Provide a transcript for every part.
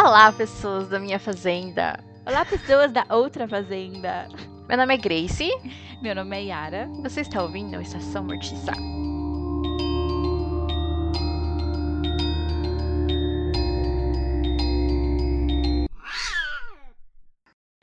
Olá, pessoas da minha fazenda. Olá, pessoas da outra fazenda. Meu nome é Grace. Meu nome é Yara. Você está ouvindo a Estação Mortiça.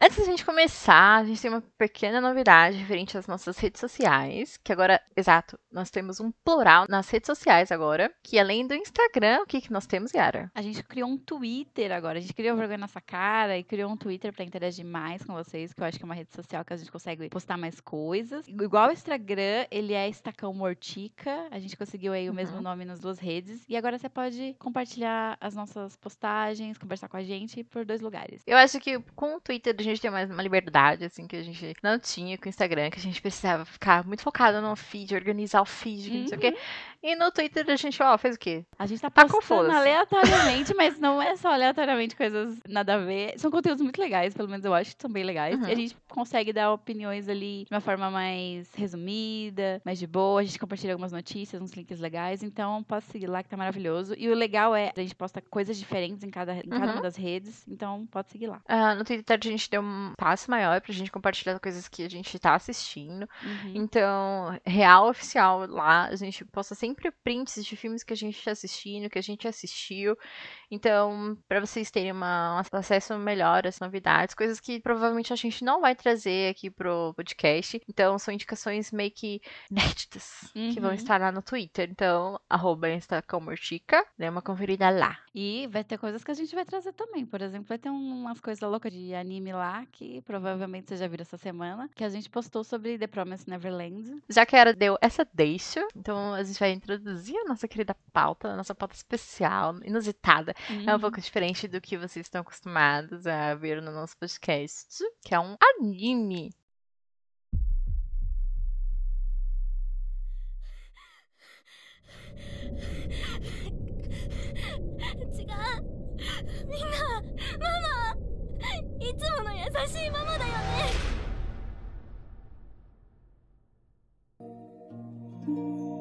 Antes da gente começar, a gente tem uma pequena novidade referente às nossas redes sociais, que agora, exato, nós temos um plural nas redes sociais agora, que além do Instagram, o que, que nós temos, Yara? A gente criou um Twitter agora, a gente criou vergonha nessa cara e criou um Twitter para interagir mais com vocês, que eu acho que é uma rede social que a gente consegue postar mais coisas. Igual o Instagram, ele é Estacão Mortica, a gente conseguiu aí o mesmo Uhum. nome nas duas redes, e agora você pode compartilhar as nossas postagens, conversar com a gente por dois lugares. Eu acho que com o Twitter a gente tem mais uma liberdade, assim, que a gente não tinha com o Instagram, que a gente precisava ficar muito focado no feed, organizar o feed, que não sei o quê. E no Twitter a gente, ó, fez o quê? A gente tá Tá postando aleatoriamente, mas não é só aleatoriamente coisas nada a ver. São conteúdos muito legais, pelo menos eu acho que são bem legais. Uhum. E a gente consegue dar opiniões ali de uma forma mais resumida, mais de boa. A gente compartilha algumas notícias, uns links legais. Então pode seguir lá que tá maravilhoso. E o legal é a gente posta coisas diferentes em cada, em cada Uhum. uma das redes. Então pode seguir lá. Ah, no Twitter a gente deu um passo maior pra gente compartilhar coisas que a gente tá assistindo. Uhum. Então, real oficial lá, a gente posta sempre prints de filmes que a gente tá assistindo, que a gente assistiu. Então, pra vocês terem uma, um acesso melhor às novidades, coisas que provavelmente a gente não vai trazer aqui pro podcast. Então, são indicações meio que inéditas que vão Uhum. estar lá no Twitter. Então, arroba Instacomortica, dê uma conferida lá. E vai ter coisas que a gente vai trazer também. Por exemplo, vai ter um- umas coisas loucas de anime lá, que provavelmente você já viu essa semana, que a gente postou sobre The Promised Neverland. Já que a Era deu essa deixa, então a gente vai introduzir a nossa querida pauta, a nossa pauta especial, inusitada. É um Uhum. pouco diferente do que vocês estão acostumados a ver no nosso podcast, que é um anime. 違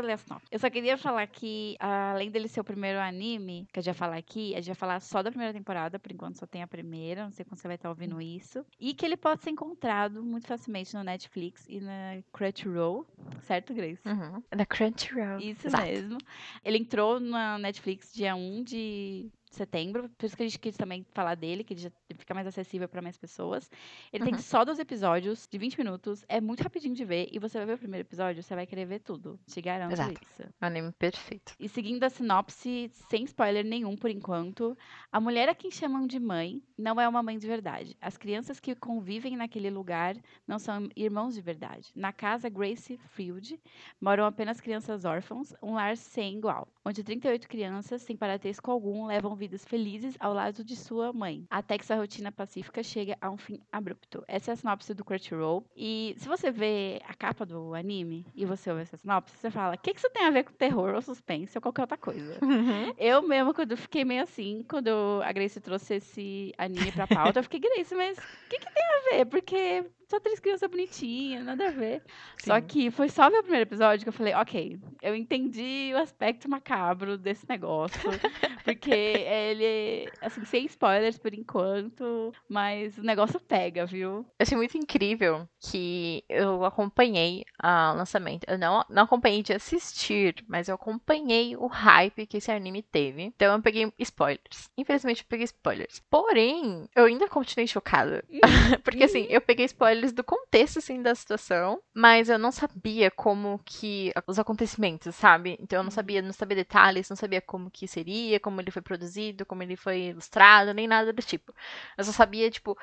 vou ler. Eu só queria falar que, além dele ser o primeiro anime, que a gente vai falar aqui, a gente vai falar só da primeira temporada, por enquanto só tem a primeira, não sei quando você vai estar ouvindo isso. E que ele pode ser encontrado muito facilmente no Netflix e na Crunchyroll, certo, Grace? Uhum. Da Crunchyroll. Isso Exato. mesmo. Ele entrou na Netflix dia 1 de setembro, por isso que a gente quis também falar dele, que ele já fica mais acessível para mais pessoas. Ele tem Uhum. só dois episódios de 20 minutos, é muito rapidinho de ver, e você vai ver o primeiro episódio, você vai querer ver tudo. Te garanto Exato. isso. Um anime perfeito. E seguindo a sinopse, sem spoiler nenhum por enquanto, a mulher a quem chamam de mãe não é uma mãe de verdade. As crianças que convivem naquele lugar não são irmãos de verdade. Na casa Grace Field moram apenas crianças órfãos, um lar sem igual, onde 38 crianças, sem parentesco algum, levam vidas felizes ao lado de sua mãe, até que sua rotina pacífica chega a um fim abrupto. Essa é a sinopse do Crunchyroll. E se você vê a capa do anime e você ouve essa sinopse, você fala: o que, que isso tem a ver com terror ou suspense ou qualquer outra coisa? Eu mesmo, quando fiquei meio assim, quando a Grace trouxe esse anime pra pauta, eu fiquei, Grace, mas o que, que tem a ver? Porque só três crianças bonitinhas, nada a ver. Só Sim. que foi só ver o primeiro episódio que eu falei, ok, eu entendi o aspecto macabro desse negócio. Porque ele, assim, sem spoilers por enquanto, mas o negócio pega, viu? Eu achei muito incrível que eu acompanhei o lançamento. Eu não, não acompanhei de assistir, mas eu acompanhei o hype que esse anime teve. Então eu peguei spoilers. Infelizmente eu peguei spoilers. Porém, eu ainda continuei chocada. Porque assim, eu peguei spoilers do contexto assim da situação, mas eu não sabia como que os acontecimentos, sabe? Então eu não sabia, não sabia detalhes, não sabia como que seria, como ele foi produzido, como ele foi ilustrado, nem nada do tipo. Eu só sabia, tipo,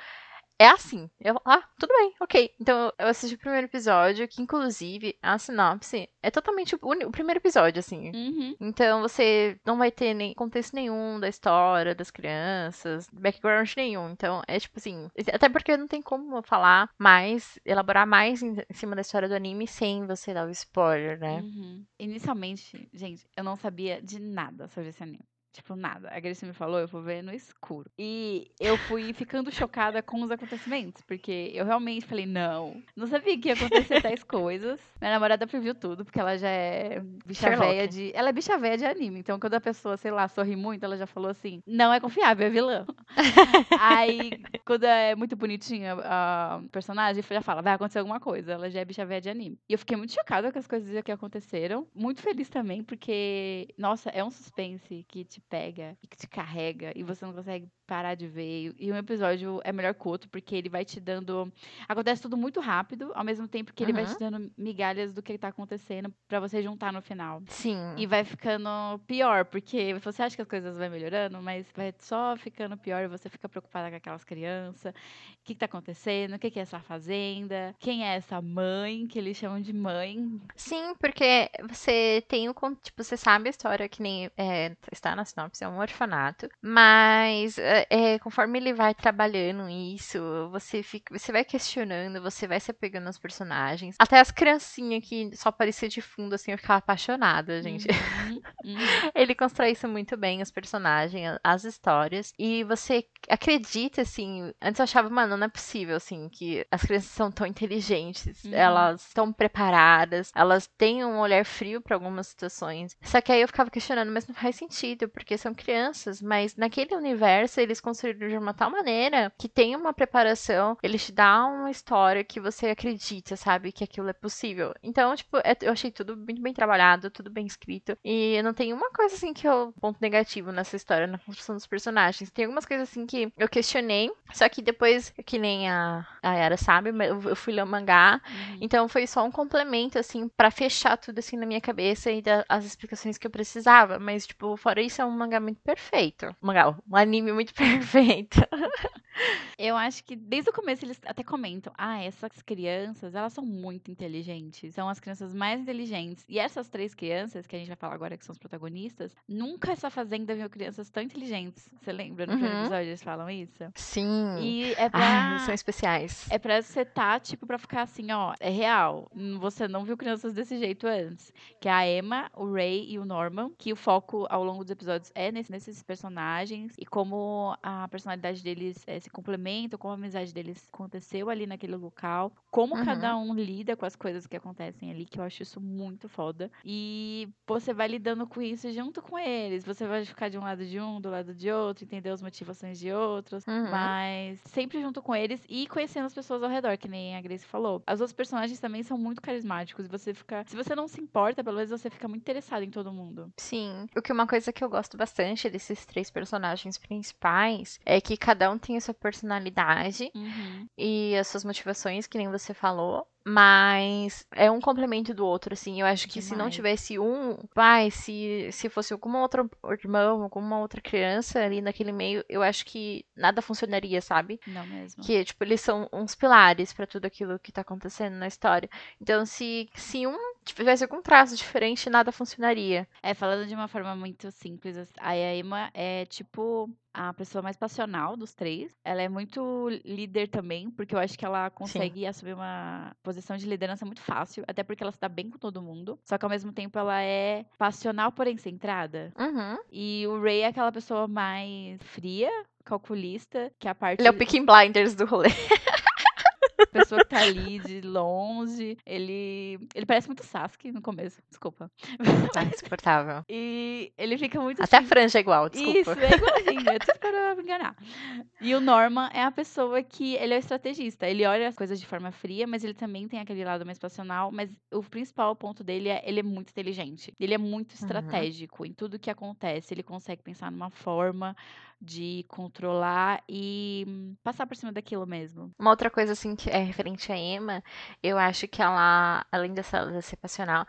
é assim. Eu, ah, tudo bem, ok. Então eu assisti o primeiro episódio, que inclusive a sinopse é totalmente o, o primeiro episódio, assim. Uhum. Então você não vai ter nem contexto nenhum da história das crianças, background nenhum. Então é tipo assim, até porque não tem como falar mais, elaborar mais em, em cima da história do anime sem você dar o spoiler, né? Uhum. Inicialmente, gente, eu não sabia de nada sobre esse anime. Tipo, nada. A Grace me falou, eu vou ver no escuro. E eu fui ficando chocada com os acontecimentos, porque eu realmente falei, não, não sabia que ia acontecer tais coisas. Minha namorada previu tudo, porque ela já é bicha véia de. Ela é bicha véia de anime. Então, quando a pessoa, sei lá, sorri muito, ela já falou assim: não é confiável, é vilã. Aí, quando é muito bonitinha a personagem, já fala, vai acontecer alguma coisa. Ela já é bicha véia de anime. E eu fiquei muito chocada com as coisas que aconteceram. Muito feliz também, porque, nossa, é um suspense que te pega e que te carrega e você não consegue parar de ver. E um episódio é melhor que o outro, porque ele vai te dando. Acontece tudo muito rápido, ao mesmo tempo que ele vai Uhum. te dando migalhas do que tá acontecendo pra você juntar no final. Sim. E vai ficando pior, porque você acha que as coisas vão melhorando, mas vai só ficando pior e você fica preocupada com aquelas crianças. O que, que tá acontecendo? O que, que é essa fazenda? Quem é essa mãe que eles chamam de mãe? Sim, porque você tem o. Tipo, você sabe a história que nem é, está na sinopse, é um orfanato. Mas é, conforme ele vai trabalhando isso, você fica. Você vai questionando, você vai se apegando aos personagens. Até as criancinhas que só apareciam de fundo, assim, eu ficava apaixonada, gente. Uhum, uhum. Ele constrói isso muito bem, os personagens, as histórias. E você acredita, assim. Antes eu achava, mano, não é possível, assim, que as crianças são tão inteligentes. Uhum. Elas estão preparadas, elas têm um olhar frio para algumas situações. Só que aí eu ficava questionando, mas não faz sentido, porque são crianças, mas naquele universo eles construíram de uma tal maneira que tem uma preparação, eles te dão uma história que você acredita, sabe, que aquilo é possível. Então, tipo, é- eu achei tudo muito bem trabalhado, tudo bem escrito. E não tem uma coisa assim que eu ponto negativo nessa história, na construção dos personagens. Tem algumas coisas assim que eu questionei, só que depois, que nem a, a Yara sabe, eu fui ler o mangá, Uhum. então foi só um complemento, assim, pra fechar tudo assim na minha cabeça e dar as explicações que eu precisava. Mas, tipo, fora isso, é um mangá muito perfeito. Um mangá, um anime muito perfeito. Eu acho que desde o começo eles até comentam: ah, essas crianças, elas são muito inteligentes. São as crianças mais inteligentes. E essas três crianças, que a gente vai falar agora que são os protagonistas, nunca essa fazenda viu crianças tão inteligentes. Você lembra? No primeiro Uhum. episódio eles falam isso? Sim. E é Ah, pra. são especiais. É pra setar, tipo, pra ficar assim, ó, é real. Hum, Você não viu crianças desse jeito antes. Que é a Emma, o Ray e o Norman, que o foco ao longo dos episódios é nesse- nesses personagens e como a personalidade deles eh, se complementa, como a amizade deles aconteceu ali naquele local, como Uhum. cada um lida com as coisas que acontecem ali, que eu acho isso muito foda. E você vai lidando com isso junto com eles. Você vai ficar de um lado de um, do lado de outro, entender as motivações de outros. Uhum. Mas sempre junto com eles e conhecendo as pessoas ao redor, que nem a Grace falou. Os outros personagens também são muito carismáticos. E você fica. Se você não se importa, pelo menos você fica muito interessado em todo mundo. Sim. O que uma coisa que eu gosto bastante desses três personagens principais é que cada um tem a sua personalidade e as suas motivações, que nem você falou. Mas é um complemento do outro, assim. Eu acho que se não Demais. tivesse um pai, se, se fosse alguma outra irmão, alguma outra criança ali naquele meio, eu acho que nada funcionaria, sabe? Não mesmo. Que, tipo, eles são uns pilares pra tudo aquilo que tá acontecendo na história. Então, se, se um tivesse algum traço diferente, nada funcionaria. É, falando de uma forma muito simples, assim, a Emma é tipo a pessoa mais passional dos três. Ela é muito líder também, porque eu acho que ela consegue assumir uma posição de liderança muito fácil, até porque ela se dá bem com todo mundo. Só que ao mesmo tempo ela é passional, porém centrada. Uhum. E o Ray é aquela pessoa mais fria, calculista, que é a parte Ele é o Picking Blinders do rolê. pessoa que tá ali de longe. Ele ele parece muito Sasuke no começo, desculpa. Ah, insuportável. E ele fica muito Até a assim, franja é igual, desculpa. Isso, é igualzinho, é tudo para me enganar. E o Norman é a pessoa que, ele é o estrategista, ele olha as coisas de forma fria, mas ele também tem aquele lado mais passional, mas o principal ponto dele é, ele é muito inteligente, ele é muito estratégico em tudo que acontece, ele consegue pensar numa forma de controlar e hum, passar por cima daquilo mesmo. Uma outra coisa, assim, que é referente a Emma, eu acho que ela, além dessa de ser passional,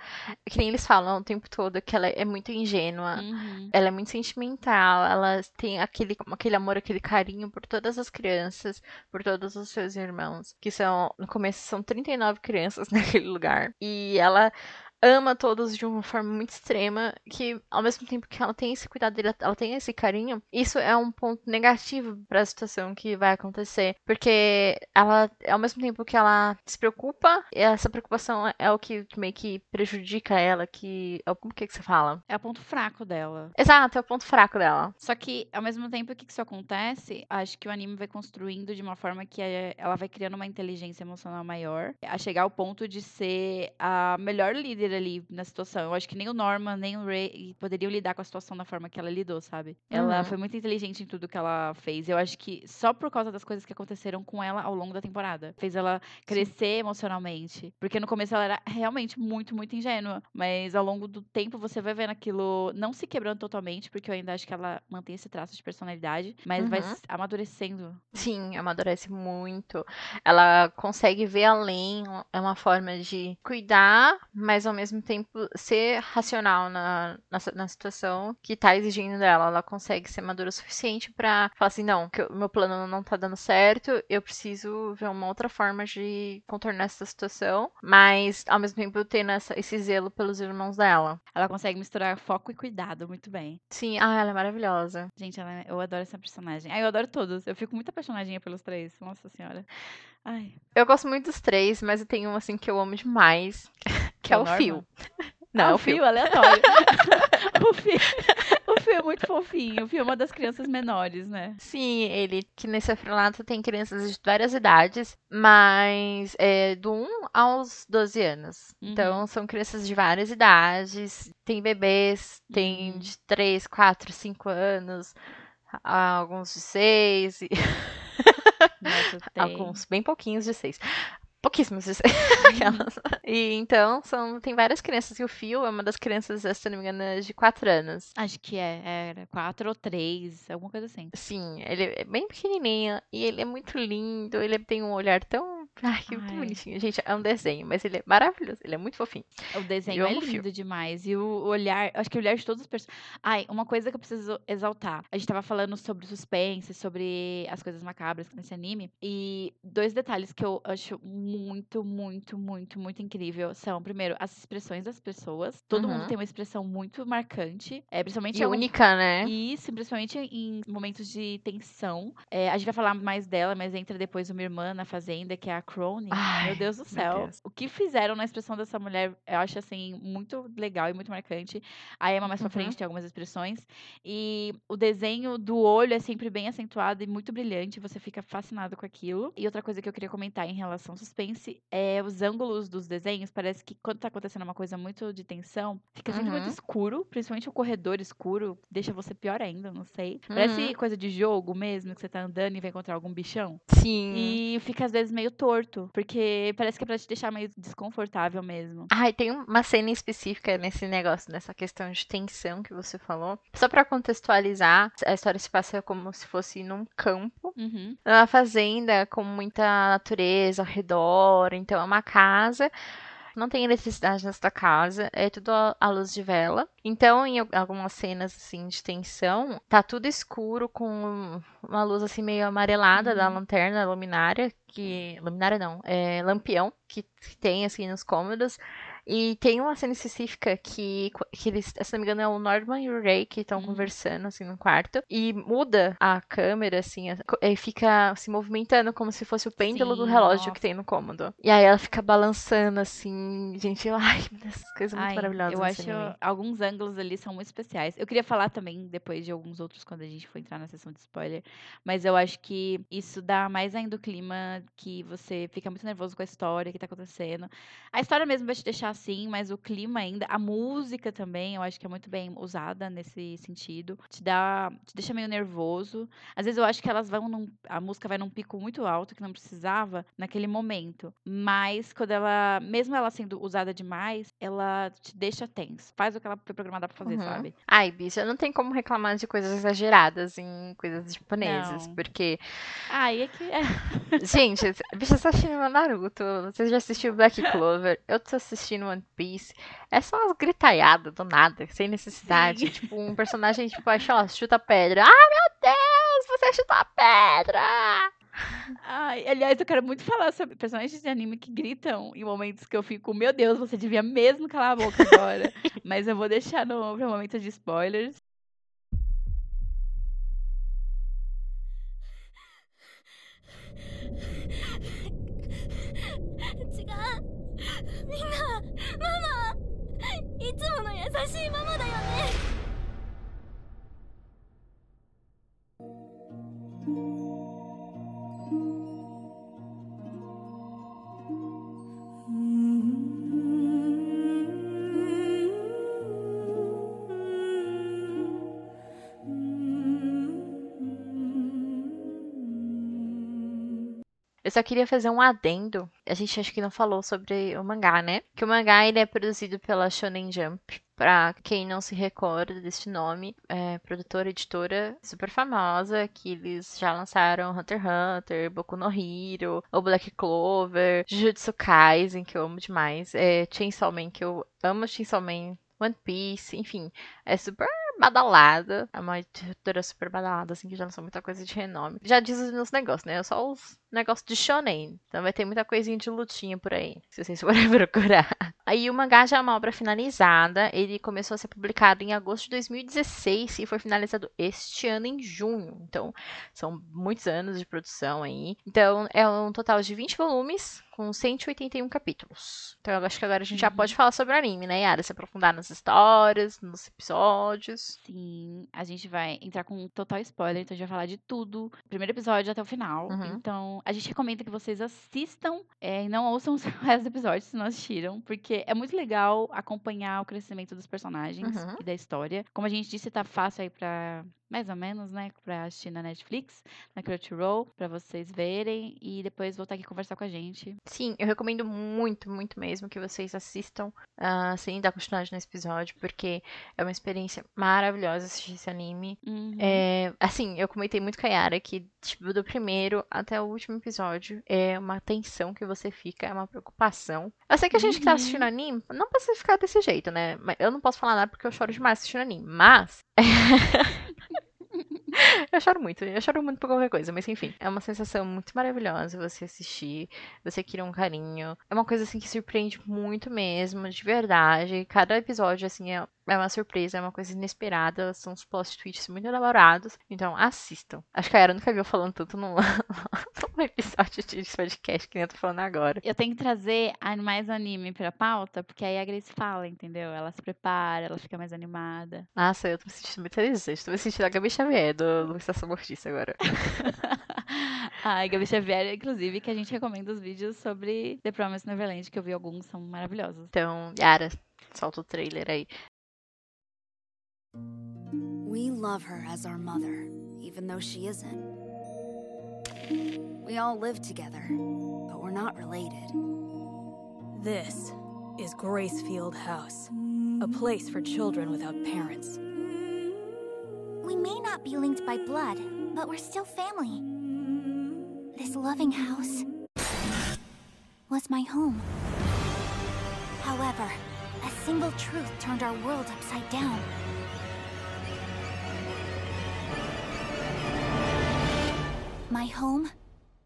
é que nem eles falam o tempo todo que ela é muito ingênua, Uhum. ela é muito sentimental, ela tem aquele, aquele amor, aquele carinho por todas as crianças, por todos os seus irmãos, que são, no começo, são 39 crianças naquele lugar. E ela ama todos de uma forma muito extrema, que ao mesmo tempo que ela tem esse cuidado dele, ela tem esse carinho, isso é um ponto negativo para a situação que vai acontecer, porque ela, ao mesmo tempo que ela se preocupa, essa preocupação é o que meio que prejudica ela, que é o- como que, que você fala? É o ponto fraco dela. Exato, é o ponto fraco dela. Só que, ao mesmo tempo que isso acontece, acho que o anime vai construindo de uma forma que é- ela vai criando uma inteligência emocional maior, a chegar ao ponto de ser a melhor líder ali na situação. Eu acho que nem o Norman, nem o Ray poderiam lidar com a situação da forma que ela lidou, sabe? Ela Uhum. foi muito inteligente em tudo que ela fez. Eu acho que só por causa das coisas que aconteceram com ela ao longo da temporada. Fez ela crescer emocionalmente. Porque no começo ela era realmente muito, muito ingênua. Mas ao longo do tempo você vai vendo aquilo não se quebrando totalmente, porque eu ainda acho que ela mantém esse traço de personalidade, mas vai Uhum. s- amadurecendo. Sim, amadurece muito. Ela consegue ver além, é uma forma de cuidar, mas ao mesmo tempo ser racional na, na, na situação que tá exigindo dela. Ela consegue ser madura o suficiente pra falar assim: não, que o meu plano não tá dando certo, eu preciso ver uma outra forma de contornar essa situação, mas ao mesmo tempo tendo essa, esse zelo pelos irmãos dela. Ela consegue misturar foco e cuidado muito bem. Sim, ah, ela é maravilhosa. Gente, ela é- eu adoro essa personagem. Ah, eu adoro todos. Eu fico muito apaixonadinha pelos três. Nossa senhora. Ai, Eu gosto muito dos três, mas eu tenho um assim que eu amo demais, que é o Norman? Phil. Não, ah, é o o fio aleatório. o, fio, o fio é muito fofinho. O fio é uma das crianças menores, né? Sim, ele que nesse orfanato tem crianças de várias idades, mas é do 1 aos 12 anos. Uhum. Então são crianças de várias idades, tem bebês, tem Uhum. de 3, 4, 5 anos, alguns de 6, e Nossa, alguns bem pouquinhos de 6. Pouquíssimos de 6. Aquelas. E então são, tem várias crianças. E o Phil é uma das crianças, se não me engano, de 4 anos. Acho que é, era quatro ou três, alguma coisa assim. Sim, ele é bem pequenininho e ele é muito lindo. Ele tem um olhar tão. Ai, que Ai. bonitinho. Gente, é um desenho, mas ele é maravilhoso. Ele é muito fofinho. O desenho é lindo demais. E o olhar, acho que o olhar de todos os personagens. Ai, uma coisa que eu preciso exaltar. A gente tava falando sobre suspense, sobre as coisas macabras nesse anime. E dois detalhes que eu acho muito, muito, muito, muito incrível são, primeiro, as expressões das pessoas. Todo mundo Uhum. tem uma expressão muito marcante. É, principalmente E algum- única, né? Isso, principalmente em momentos de tensão. É, a gente vai falar mais dela, mas entra depois uma irmã na fazenda, que é a Crone. Ai, meu Deus do céu. Deus. O que fizeram na expressão dessa mulher, eu acho assim, muito legal e muito marcante. A Emma mais pra Uhum. frente tem algumas expressões. E o desenho do olho é sempre bem acentuado e muito brilhante. Você fica fascinado com aquilo. E outra coisa que eu queria comentar em relação ao suspense é os ângulos dos desenhos. Parece que quando tá acontecendo uma coisa muito de tensão, fica sempre muito Uhum. escuro. Principalmente o corredor escuro. Deixa você pior ainda, não sei. Parece Uhum. coisa de jogo mesmo, que você tá andando e vai encontrar algum bichão. Sim. E fica às vezes meio torto, porque parece que é pra te deixar meio desconfortável mesmo. Ai, tem uma cena específica nesse negócio, nessa questão de tensão que você falou. Só pra contextualizar, a história se passa como se fosse num campo, Uhum. numa fazenda com muita natureza ao redor. Então é uma casa. Não tem eletricidade nessa casa, é tudo à luz de vela. Então, em al- algumas cenas assim de tensão, tá tudo escuro com uma luz assim meio amarelada da Uhum. lanterna luminária, que luminária não, é lampião que, que tem assim nos cômodos. E tem uma cena específica que, que eles, se não me engano, é o Norman e o Ray que estão Uhum. conversando assim no quarto. E muda a câmera, assim, e fica se movimentando como se fosse o pêndulo do Sim, relógio nossa. que tem no cômodo. E aí ela fica balançando assim, gente, ai, essas coisas muito Ai, maravilhosas. eu acho anime. alguns ângulos ali são muito especiais. Eu queria falar também depois de alguns outros quando a gente for entrar na sessão de spoiler, mas eu acho que isso dá mais ainda o clima que você fica muito nervoso com a história que tá acontecendo. A história mesmo vai te deixar assim, mas o clima ainda, a música também, eu acho que é muito bem usada nesse sentido. Te dá, te deixa meio nervoso. Às vezes eu acho que elas vão num, a música vai num pico muito alto que não precisava naquele momento, mas quando ela, mesmo ela sendo usada demais, ela te deixa tenso. Faz o que ela foi programada pra fazer, Uhum. sabe? Ai, bicha, não tem como reclamar de coisas exageradas em coisas japonesas, Não. porque Ai, é que é. Gente, bicha, você tá assistindo Naruto, você já assistiu Black Clover, eu tô assistindo One Piece. É só umas gritaiadas do nada, sem necessidade. Sim. Tipo, um personagem, tipo, acha, ó, chuta pedra. Ah, meu Deus, você chutou a pedra! Ai, aliás, eu quero muito falar sobre personagens de anime que gritam em momentos que eu fico, meu Deus, você devia mesmo calar a boca agora. Mas eu vou deixar no, momento de spoilers. Não! いつもの優しいママだよね。Eu só queria fazer um adendo. A gente acho que não falou sobre o mangá, né? Que o mangá ele é produzido pela Shonen Jump. Pra quem não se recorda deste nome, é produtora, editora super famosa, que eles já lançaram Hunter x Hunter, Boku no Hero, o Black Clover, Jujutsu Kaisen, que eu amo demais, é Chainsaw Man, que eu amo Chainsaw Man, One Piece, enfim, é super badalada. É uma editora super badalada, assim, que já lançou muita coisa de renome. Já diz os meus negócios, né? Só os negócios de shonen. Então vai ter muita coisinha de lutinha por aí, se vocês forem procurar. Aí o mangá já é uma obra finalizada. Ele começou a ser publicado em agosto de 2016 e foi finalizado este ano em junho. Então são muitos anos de produção aí. Então é um total de 20 volumes com 181 capítulos. Então eu acho que agora a gente já pode falar sobre o anime, né, Yara? Se aprofundar nas histórias, nos episódios. Sim, a gente vai entrar com um total spoiler, então a gente vai falar de tudo, primeiro episódio até o final. Uhum. Então, a gente recomenda que vocês assistam é, e não ouçam os restos se não assistiram, porque é muito legal acompanhar o crescimento dos personagens Uhum. e da história. Como a gente disse, tá fácil aí pra. Mais ou menos, né? Pra assistir na Netflix, na Crunchyroll, pra vocês verem e depois voltar aqui conversar com a gente. Sim, eu recomendo muito, muito mesmo que vocês assistam ah, sem dar continuidade nesse episódio, porque é uma experiência maravilhosa assistir esse anime. Uhum. É, assim, eu comentei muito com a Yara que, tipo, do primeiro até o último episódio é uma tensão que você fica, é uma preocupação. Eu sei que a gente que tá Uhum. assistindo anime não precisa ficar desse jeito, né? Eu não posso falar nada porque eu choro demais assistindo anime. Mas. Eu choro muito, eu choro muito por qualquer coisa, mas enfim, é uma sensação muito maravilhosa você assistir, você cria um carinho. É uma coisa assim que surpreende muito mesmo, de verdade. Cada episódio, assim, é, é uma surpresa, é uma coisa inesperada, são uns plot twists muito elaborados. Então, assistam. Acho que a Era nunca viu falando tanto num, num episódio de podcast que nem eu tô falando agora. Eu tenho que trazer mais anime pra pauta, porque aí a Grace fala, entendeu? Ela se prepara, ela fica mais animada. Nossa, eu tô me sentindo muito feliz. Eu Estou me sentindo a Gabi Xavier do, do Estação Mortiça agora. Ai, Gabi Xavier, inclusive, que a gente recomenda os vídeos sobre The Promised Neverland, que eu vi alguns, são maravilhosos. Então, Yara, solta o trailer aí. We love her as our mother, even though she isn't. We all live together, but we're not related. This is Gracefield House, a place for children without parents. We may not be linked by blood, but we're still family. This loving house was my home. However, a single truth turned our world upside down. My home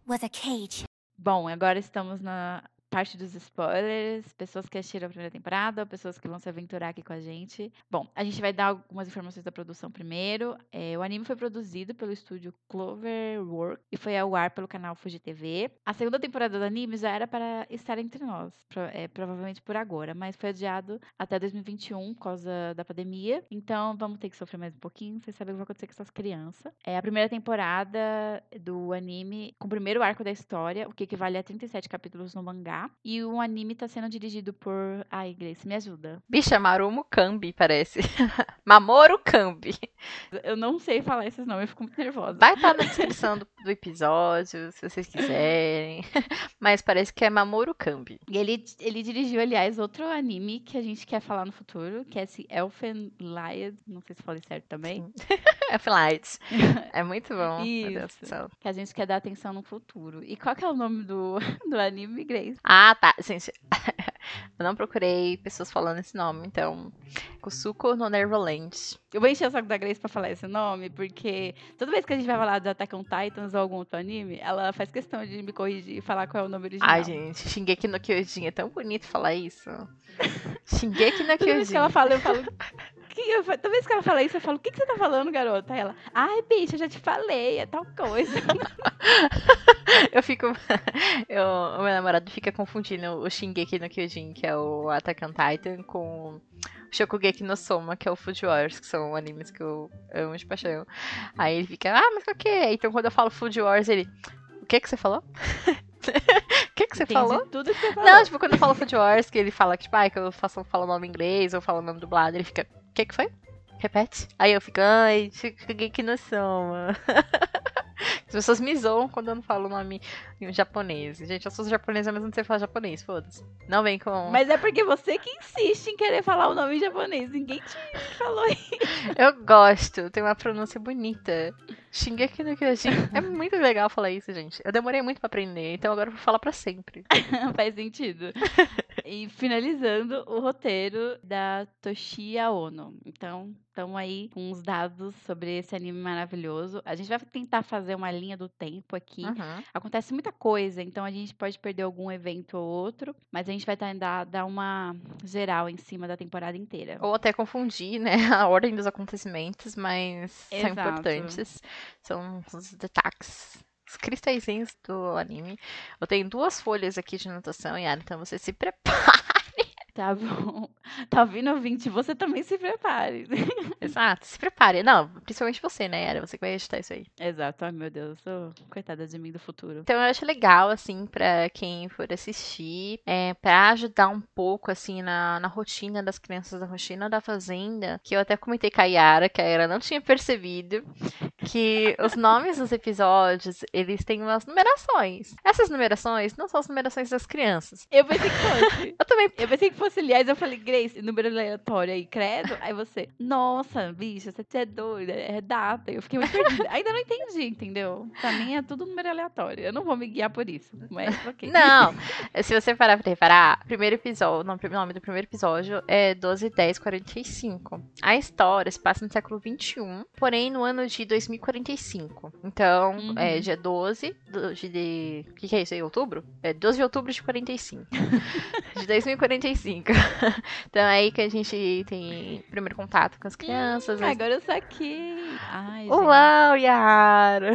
was a cage. Bom, agora estamos na parte dos spoilers, pessoas que assistiram a primeira temporada, pessoas que vão se aventurar aqui com a gente. Bom, a gente vai dar algumas informações da produção primeiro. É, o anime foi produzido pelo estúdio Cloverwork e foi ao ar pelo canal Fuji TV. A segunda temporada do anime já era para estar entre nós, pro- é, provavelmente por agora, mas foi adiado até 2021 por causa da pandemia. Então vamos ter que sofrer mais um pouquinho, vocês sabem o que vai acontecer com essas crianças. É a primeira temporada do anime com o primeiro arco da história, o que equivale a 37 capítulos no mangá. E o anime tá sendo dirigido por. Ai, Grace, me ajuda. Bicha, Marumo Kambi, parece. Mamoru Kambi. Eu não sei falar esses nomes, eu fico muito nervosa. Vai estar na descrição do, do episódio, se vocês quiserem. Mas parece que é Mamoru Kambi. E ele, ele dirigiu, aliás, outro anime que a gente quer falar no futuro, que é esse Elfen Lied, não sei se falei certo também. É Flights. É muito bom. Isso. Que a gente quer dar atenção no futuro. E qual que é o nome do, do anime, Grace? Ah, tá. Gente, Eu não procurei pessoas falando esse nome, então. Kusuko no Neverland. Eu vou encher o saco da Grace pra falar esse nome, porque toda vez que a gente vai falar do Attack on Titans ou algum outro anime, ela faz questão de me corrigir e falar qual é o nome original. Ai, gente, Shingeki no Kyojin. É tão bonito falar isso. Shingeki no Toda vez que Kyojin. ela fala, eu falo. Eu, toda vez que ela fala isso, eu falo, o que, que você tá falando, garota? Aí ela, ai, bicha, eu já te falei, é tal coisa. Eu fico. Eu, o meu namorado fica confundindo o Shingeki no Kyojin, que é o Attack on Titan, com o Shokugeki no Soma, que é o Food Wars, que são animes que eu amo de paixão. Aí ele fica, ah, mas o que é? Então quando eu falo Food Wars, ele. O que que você falou? O que que você Entendi falou? tudo que você falou. Não, tipo, quando eu falo Food Wars, que ele fala que, tipo, ai, que eu faço, falo o nome em inglês ou falo o nome dublado, ele fica, o que que foi? Repete. Aí eu fico, ai, Shokugeki no Soma. As pessoas me zoam quando eu não falo o nome em japonês. Gente, eu sou japonesa, mas não sei falar japonês, foda-se. Não vem com. Mas é porque você que insiste em querer falar o nome em japonês. Ninguém te falou isso. Eu gosto, tem uma pronúncia bonita. Shingeki no Kyojin. É muito legal falar isso, gente. Eu demorei muito pra aprender, então agora eu vou falar pra sempre. Faz sentido. E finalizando o roteiro da Toshiya Ono. Então, estamos aí com uns dados sobre esse anime maravilhoso. A gente vai tentar fazer uma linha do tempo aqui. Uhum. Acontece muita coisa, então a gente pode perder algum evento ou outro, mas a gente vai tentar dar uma geral em cima da temporada inteira. Ou até confundir, né, a ordem dos acontecimentos, mas são Exato. importantes. São os destaques. Os cristalzinhos do anime. Eu tenho duas folhas aqui de anotação, Yara, então você se prepara. Tá bom. Tá ouvindo, ouvinte? Você também se prepare. Exato, se prepare. Não, principalmente você, né, Yara? Você que vai editar isso aí. Exato. Ai, meu Deus, eu sou coitada de mim do futuro. Então eu acho legal, assim, pra quem for assistir, é, pra ajudar um pouco, assim, na, na rotina das crianças, na rotina da fazenda, que eu até comentei com a Yara, que a Yara não tinha percebido, que os nomes dos episódios, eles têm umas numerações. Essas numerações não são as numerações das crianças. Eu pensei que fosse. Eu também Eu pensei que fosse, aliás, eu falei, Grace, número aleatório aí, credo. Aí você, nossa, bicha, você é doida, é data. Eu fiquei muito perdida. Ainda não entendi, entendeu? Pra mim é tudo número aleatório. Eu não vou me guiar por isso. Mas ok. Não, se você parar pra reparar, primeiro episódio, o nome do primeiro episódio é 12, 10, 45. A história se passa no século 21, porém no ano de 2045. Então, Uhum. é dia 12 do- de, de. O que, que é isso aí? Outubro? É 12 de outubro de 45. de 2045. então é aí que a gente tem primeiro contato com as crianças. Hum, as- agora eu saquei. Ai, gente, Uau, Yara!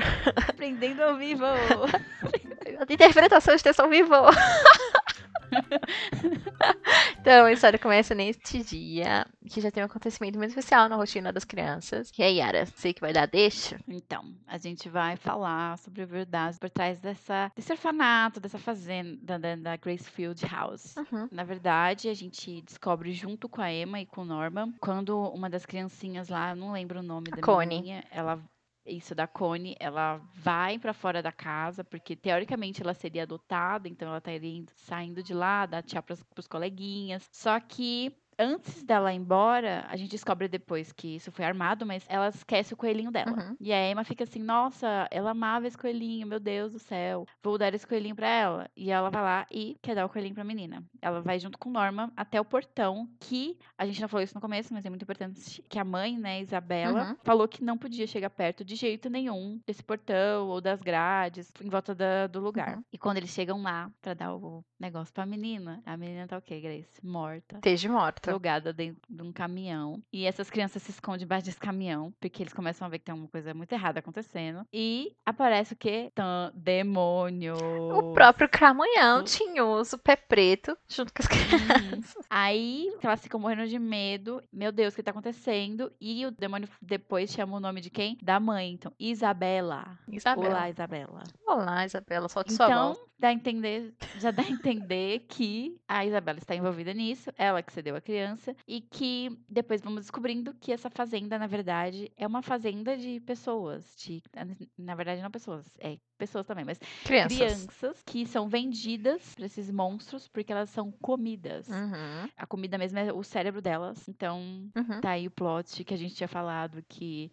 aprendendo ao vivo. Interpretação de texto ao vivo. então, a história começa neste dia, que já tem um acontecimento muito especial na rotina das crianças. E aí, Yara, sei que vai dar deixa. Então, a gente vai falar sobre a verdade por trás dessa, desse orfanato, dessa fazenda da, da Gracefield House. Uhum. Na verdade, a gente descobre junto com a Emma e com o Norman, quando uma das criancinhas lá, não lembro o nome da Connie. ela isso da Connie, ela vai pra fora da casa, porque teoricamente ela seria adotada, então ela estaria indo- saindo de lá, dar tchau pras, pros coleguinhas. Só que antes dela ir embora, a gente descobre depois que isso foi armado, mas ela esquece o coelhinho dela. Uhum. E a Emma fica assim, nossa, ela amava esse coelhinho, meu Deus do céu, vou dar esse coelhinho pra ela. E ela vai lá e quer dar o coelhinho pra menina. Ela vai junto com Norma até o portão, que a gente não falou isso no começo, mas é muito importante que a mãe, né, Isabela, Uhum. falou que não podia chegar perto de jeito nenhum desse portão ou das grades em volta da- do lugar. Uhum. E quando eles chegam lá pra dar o negócio pra menina, a menina tá o quê, Grace? Morta Esteja morta. Jogada dentro de um caminhão. E essas crianças se escondem debaixo desse caminhão, porque eles começam a ver que tem uma coisa muito errada acontecendo. E aparece o quê? Tan demônio. O próprio Cramunhão, tinhoso, pé preto, junto com as crianças. Uhum. Aí elas ficam morrendo de medo. Meu Deus, o que tá acontecendo? E o demônio depois chama o nome de quem? Da mãe. Então, Isabela. Isabela. Olá, Isabela. Olá, Isabela, solte sua Então, voz. Dá a entender, já dá a entender que a Isabela está envolvida nisso, ela que cedeu a criança, e que depois vamos descobrindo que essa fazenda, na verdade, é uma fazenda de pessoas. De, na verdade, não pessoas, é pessoas também, mas Crianças. crianças que são vendidas para esses monstros porque elas são comidas. Uhum, A comida mesmo é o cérebro delas. Então, uhum. tá aí o plot que a gente tinha falado que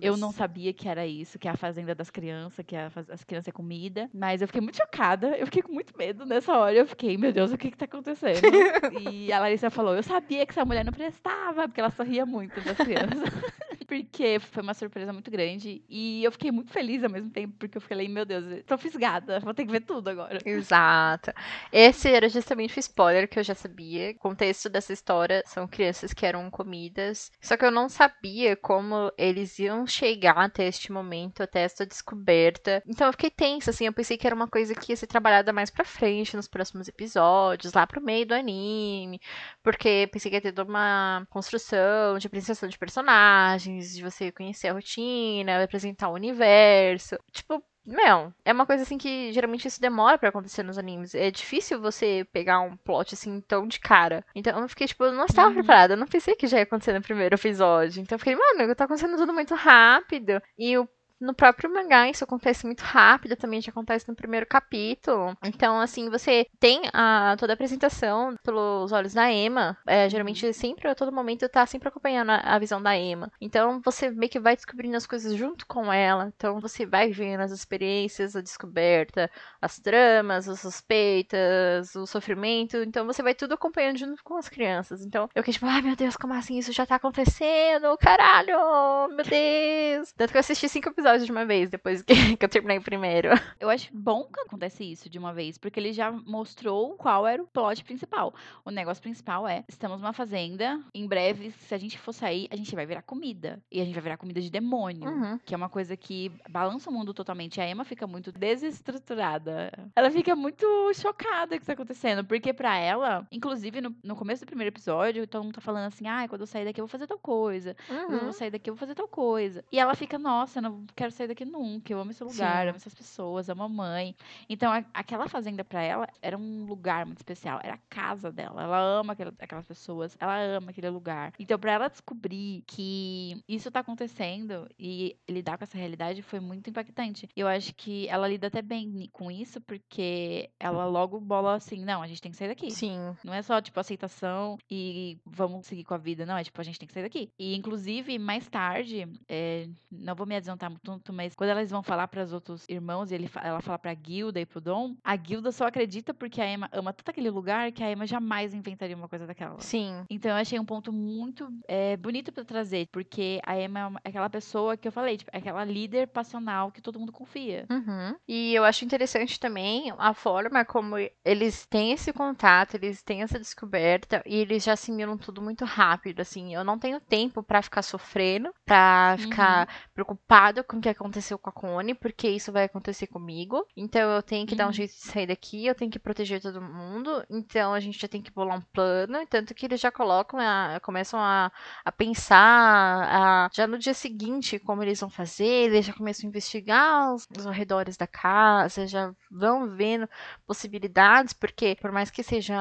eu não sabia que era isso, que é a fazenda das crianças, que a faz- as crianças é comida. Mas eu fiquei muito chocada. Eu fiquei com muito medo nessa hora. Eu fiquei, meu Deus, o que que tá acontecendo? e a Larissa falou, eu sabia que essa mulher não prestava, porque ela sorria muito das crianças. porque foi uma surpresa muito grande. E eu fiquei muito feliz ao mesmo tempo, porque eu falei, meu Deus, tô fisgada, vou ter que ver tudo agora. Exato. Esse era justamente o spoiler que eu já sabia. O contexto dessa história são crianças que eram comidas. Só que eu não sabia como eles iam chegar até este momento, até essa descoberta. Então eu fiquei tensa, assim. Eu pensei que era uma coisa que ia ser trabalhada mais pra frente, nos próximos episódios, lá pro meio do anime. Porque pensei que ia ter toda uma construção de apresentação de personagens, de você conhecer a rotina, apresentar o universo. Tipo, meu, é uma coisa assim que geralmente isso demora pra acontecer nos animes. É difícil você pegar um plot assim tão de cara. Então eu fiquei, tipo, eu não estava Uhum. preparada. Eu não pensei que já ia acontecer no primeiro episódio. Então eu fiquei, mano, tá acontecendo tudo muito rápido. E o no próprio mangá isso acontece muito rápido, também já acontece no primeiro capítulo. Então, assim, você tem a, toda a apresentação pelos olhos da Emma. É, geralmente, sempre, a todo momento, tá sempre acompanhando a, a visão da Emma. Então, você meio que vai descobrindo as coisas junto com ela. Então, você vai vendo as experiências, a descoberta, as tramas, as suspeitas, o sofrimento. Então, você vai tudo acompanhando junto com as crianças. Então, eu fiquei tipo, ai meu Deus, como assim? Isso já tá acontecendo? Caralho! Meu Deus! Tanto que eu assisti cinco episódios de uma vez depois que, que eu terminei o primeiro. Eu acho bom que acontece isso de uma vez, porque ele já mostrou qual era o plot principal. O negócio principal é: estamos numa fazenda, em breve, se a gente for sair, a gente vai virar comida. E a gente vai virar comida de demônio. Uhum. Que é uma coisa que balança o mundo totalmente. A Emma fica muito desestruturada. Ela fica muito chocada com o que tá acontecendo. Porque pra ela, inclusive no, no começo do primeiro episódio, todo mundo tá falando assim: ah, quando eu sair daqui eu vou fazer tal coisa. Quando eu Uhum. vou sair daqui eu vou fazer tal coisa. E ela fica, nossa, eu não quero sair daqui nunca. Eu amo esse lugar, Sim. amo essas pessoas, amo a mãe. Então, a- aquela fazenda pra ela era um lugar muito especial. Era a casa dela. Ela ama aquela- aquelas pessoas. Ela ama aquele lugar. Então, pra ela descobrir que isso tá acontecendo e lidar com essa realidade foi muito impactante. Eu acho que ela lida até bem com isso, porque ela logo bola assim: não, a gente tem que sair daqui. Sim. Não é só, tipo, aceitação e vamos seguir com a vida. Não, é tipo, a gente tem que sair daqui. E, inclusive, mais tarde, é, não vou me adiantar muito, mas quando elas vão falar para os outros irmãos e ele, ela fala pra Guilda e pro Dom, a Guilda só acredita porque a Emma ama tanto aquele lugar que a Emma jamais inventaria uma coisa daquela. Sim. Então eu achei um ponto muito é, bonito pra trazer, porque a Emma é uma- é aquela pessoa que eu falei, tipo, é aquela líder passional que todo mundo confia. Uhum. E eu acho interessante também a forma como eles têm esse contato, eles têm essa descoberta e eles já assimilam tudo muito rápido, assim. Eu não tenho tempo pra ficar sofrendo, pra ficar preocupado com o que aconteceu com a Connie, porque isso vai acontecer comigo. Então eu tenho que dar um Uhum. jeito de sair daqui, eu tenho que proteger todo mundo. Então a gente já tem que bolar um plano, tanto que eles já colocam, a- começam a, a pensar a- já no dia seguinte como eles vão fazer, eles já começam a investigar os, os arredores da casa, já vão vendo possibilidades, porque por mais que seja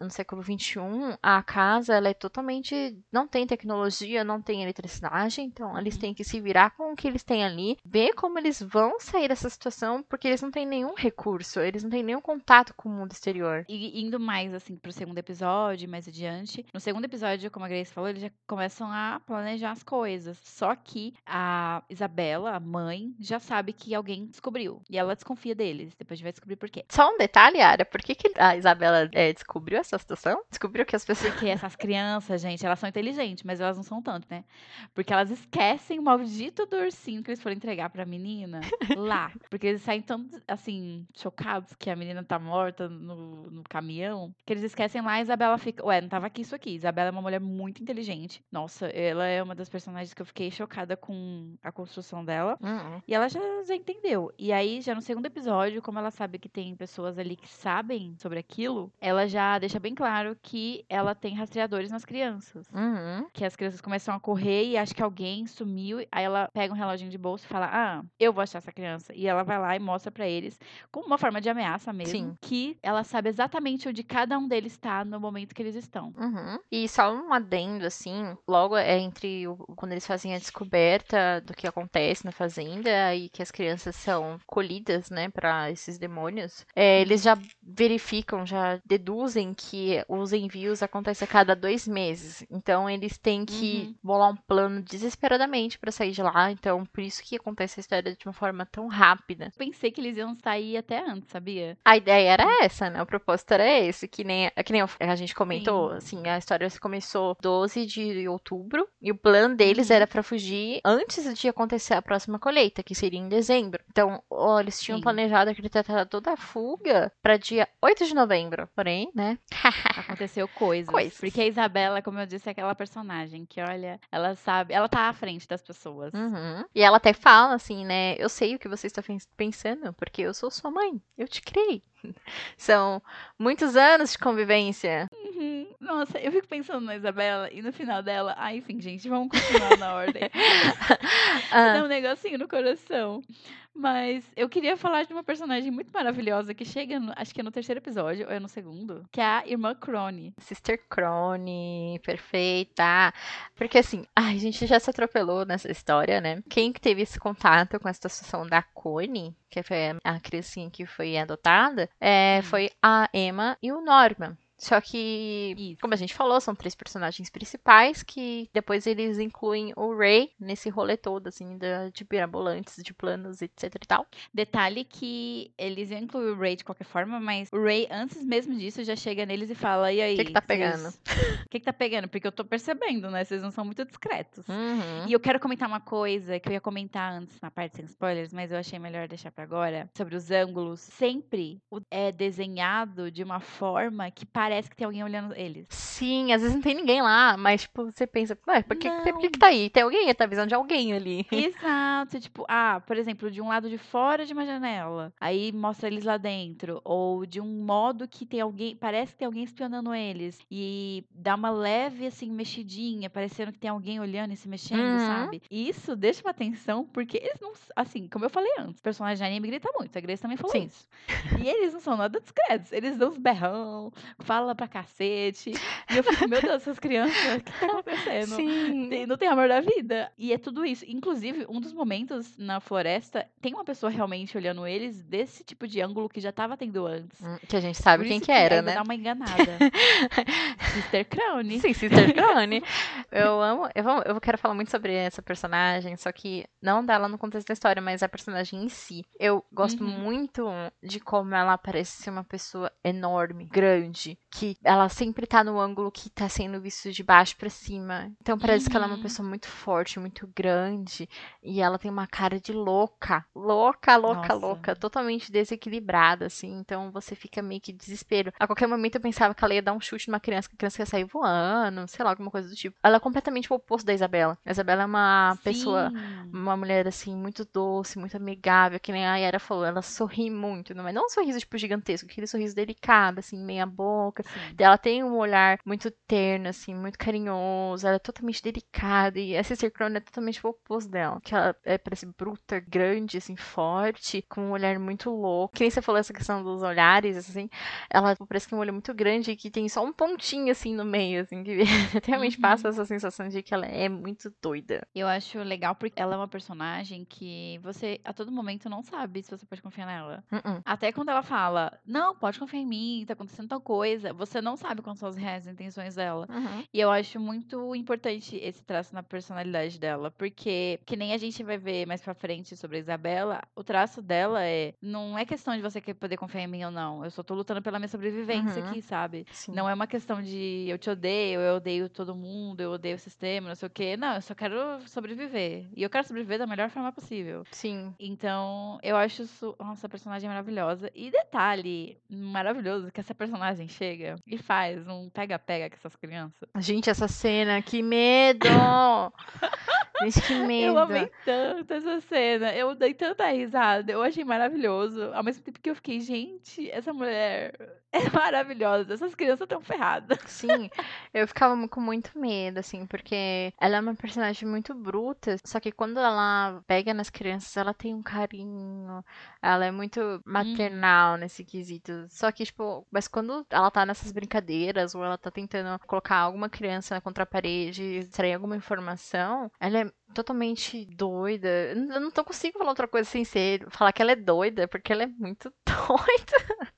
no século XXI, a casa ela é totalmente não tem tecnologia, não tem eletricidade, então eles têm que se virar com o que eles têm ali, ver como eles vão sair dessa situação, porque eles não têm nenhum recurso, eles não têm nenhum contato com o mundo exterior. E indo mais, assim, pro segundo episódio, mais adiante. No segundo episódio, como a Grace falou, eles já começam a planejar as coisas. Só que a Isabela, a mãe, já sabe que alguém descobriu. E ela desconfia deles. Depois a gente vai descobrir por quê. Só um detalhe, Ara, por que, que a Isabela é, descobriu essa situação? Descobriu que as pessoas. Porque essas crianças, gente, elas são inteligentes, mas elas não são tanto, né? Porque elas esquecem o maldito do ursinho que eles foram entregar pra menina lá. Porque eles saem tão, assim, chocados que a menina tá morta no, no caminhão, que eles esquecem lá e a Isabela fica. Ué, não tava aqui isso aqui. Isabela é uma mulher muito inteligente. Nossa, ela é uma das personagens que eu fiquei chocada com a construção dela. Hum, E ela já, já entendeu. E aí, já no segundo episódio, como ela sabe que tem pessoas ali que sabem sobre aquilo, ela já deixa bem claro que ela tem rastreadores nas crianças. uhum. Que as crianças começam a correr e acha que alguém sumiu. Aí ela pega um reloginho de bolso e fala: Ah, eu vou achar essa criança. E ela vai lá e mostra pra eles, como uma forma de ameaça mesmo, Sim. que ela sabe exatamente onde cada um deles está no momento que eles estão. Uhum. E só um adendo, assim, logo é entre o, quando eles fazem a descoberta do que acontece na fazenda e que as crianças são colhidas, né, para esses demônios, é, eles já verificam, já deduzem que os envios acontecem a cada dois meses. Então eles têm que Uhum. bolar um plano desesperadamente para sair de lá. Então por isso isso que acontece a história de uma forma tão rápida. Pensei que eles iam sair até antes, sabia? A ideia era essa, né? O propósito era esse, que nem, que nem a gente comentou, assim, a história começou 12 de outubro e o plano deles Uhum. era pra fugir antes de acontecer a próxima colheita, que seria em dezembro. Então, ó, eles tinham Sim. planejado acreditar toda a fuga pra dia 8 de novembro. Porém, né? Aconteceu coisas. Coisas. Porque a Isabela, como eu disse, é aquela personagem que, olha, ela sabe, ela tá à frente das pessoas. Uhum. E ela até fala assim, né? Eu sei o que você está pen- pensando, porque eu sou sua mãe. Eu te criei. São muitos anos de convivência. Nossa, eu fico pensando na Isabela e no final dela. Ah, enfim, gente, vamos continuar na ordem. Ah, Dá um negocinho no coração. Mas eu queria falar de uma personagem muito maravilhosa que chega, no- acho que é no terceiro episódio, ou é no segundo, que é a irmã Crone. Sister Crone, perfeita. Porque assim, a gente já se atropelou nessa história, né? Quem que teve esse contato com essa situação da Connie, que foi a criancinha que foi adotada, é, Hum. foi a Emma e o Norman. Só que, como a gente falou, são três personagens principais que depois eles incluem o Ray nesse rolê todo, assim, da- de mirabolantes, de planos, etc e tal. Detalhe que eles iam incluir o Ray de qualquer forma, mas o Ray, antes mesmo disso, já chega neles e fala: E aí? que que tá pegando?" O que, que tá pegando? Porque eu tô percebendo, né? Vocês não são muito discretos. Uhum. E eu quero comentar uma coisa que eu ia comentar antes na parte sem spoilers, mas eu achei melhor deixar pra agora. Sobre os ângulos. Sempre o- é desenhado de uma forma que parece que tem alguém olhando eles. Sim, às vezes não tem ninguém lá, mas tipo, você pensa, ué, por que, por que, que tá aí? Tem alguém? Tá visão de alguém ali. Exato. Tipo, ah, por exemplo, de um lado de fora de uma janela. Aí mostra eles lá dentro. Ou de um modo que tem alguém. Parece que tem alguém espionando eles. E dá uma leve, assim, mexidinha, parecendo que tem alguém olhando e se mexendo, Uhum. sabe? E isso deixa uma atenção, porque eles não. Assim, como eu falei antes, o personagem de anime grita muito. A Grace também falou Sim. isso. E eles não são nada discretos. Eles dão uns berrão, fala pra cacete. E eu fico, meu Deus, essas crianças, o que tá acontecendo? Sim. Tem- não tem amor da vida. E é tudo isso. Inclusive, um dos momentos na floresta, tem uma pessoa realmente olhando eles desse tipo de ângulo que já tava tendo antes. Hum, Que a gente sabe Por quem que era, né? dá uma enganada. Sister Crown. Sim, Sister Crone. eu amo. Eu, vou- eu quero falar muito sobre essa personagem, só que não dela no contexto da história, mas a personagem em si. Eu gosto Uhum. muito de como ela parece ser uma pessoa enorme, grande, que ela sempre tá no ângulo que tá sendo visto de baixo pra cima. Então parece que ela é uma Uhum. pessoa muito forte, muito grande, e ela tem uma cara de louca. Louca, louca, Nossa. louca. Totalmente desequilibrada, assim. Então você fica meio que desespero. A qualquer momento eu pensava que ela ia dar um chute numa criança, que a criança ia sair voando, sei lá, alguma coisa do tipo. Ela é completamente o oposto da Isabela. A Isabela é uma pessoa, Sim. uma mulher, assim, muito doce, muito amigável, que nem a Yara falou. Ela sorri muito, não é não um sorriso, tipo, gigantesco, aquele sorriso delicado, assim, meia boca. Sim. Ela tem um olhar muito terno, assim, muito carinhoso. Ela é totalmente delicada. E a Sister Crown é totalmente o oposto dela. Que ela é, parece bruta, grande, assim, forte, com um olhar muito louco. Que nem você falou essa questão dos olhares, assim. Ela parece que tem um olho muito grande e que tem só um pontinho, assim, no meio, assim. Que realmente Uhum. passa essa sensação de que ela é muito doida. Eu acho legal porque ela é uma personagem que você, a todo momento, não sabe se você pode confiar nela. Uh-uh. Até quando ela fala, não, pode confiar em mim, tá acontecendo tal coisa, você não sabe quais são as reais intenções dela. Uhum. E eu acho muito importante esse traço na personalidade dela, porque que nem a gente vai ver mais pra frente sobre a Isabela, o traço dela é não é questão de você poder confiar em mim ou não. Eu só tô lutando pela minha sobrevivência Uhum. aqui, sabe? Sim. Não é uma questão de eu te odeio, eu odeio todo mundo, eu odeio o sistema, não sei o quê. Não, eu só quero sobreviver. E eu quero sobreviver da melhor forma possível. Sim. Então, eu acho isso. Nossa, a personagem é maravilhosa. E detalhe maravilhoso que essa personagem chega e faz um pega-pega com essas crianças. Gente, essa cena, que medo! Gente, que medo. Eu amei tanto essa cena. Eu dei tanta risada. Eu achei maravilhoso. Ao mesmo tempo que eu fiquei, gente, essa mulher é maravilhosa. Essas crianças estão ferradas. Sim, eu ficava com muito medo, assim, porque ela é uma personagem muito bruta, só que quando ela pega nas crianças, ela tem um carinho, ela é muito maternal nesse quesito. Só que, tipo, mas quando ela tá nessas brincadeiras, ou ela tá tentando colocar alguma criança contra a parede, extrair alguma informação, ela é totalmente doida. Eu não- consigo falar outra coisa sem ser falar que ela é doida, porque ela é muito doida.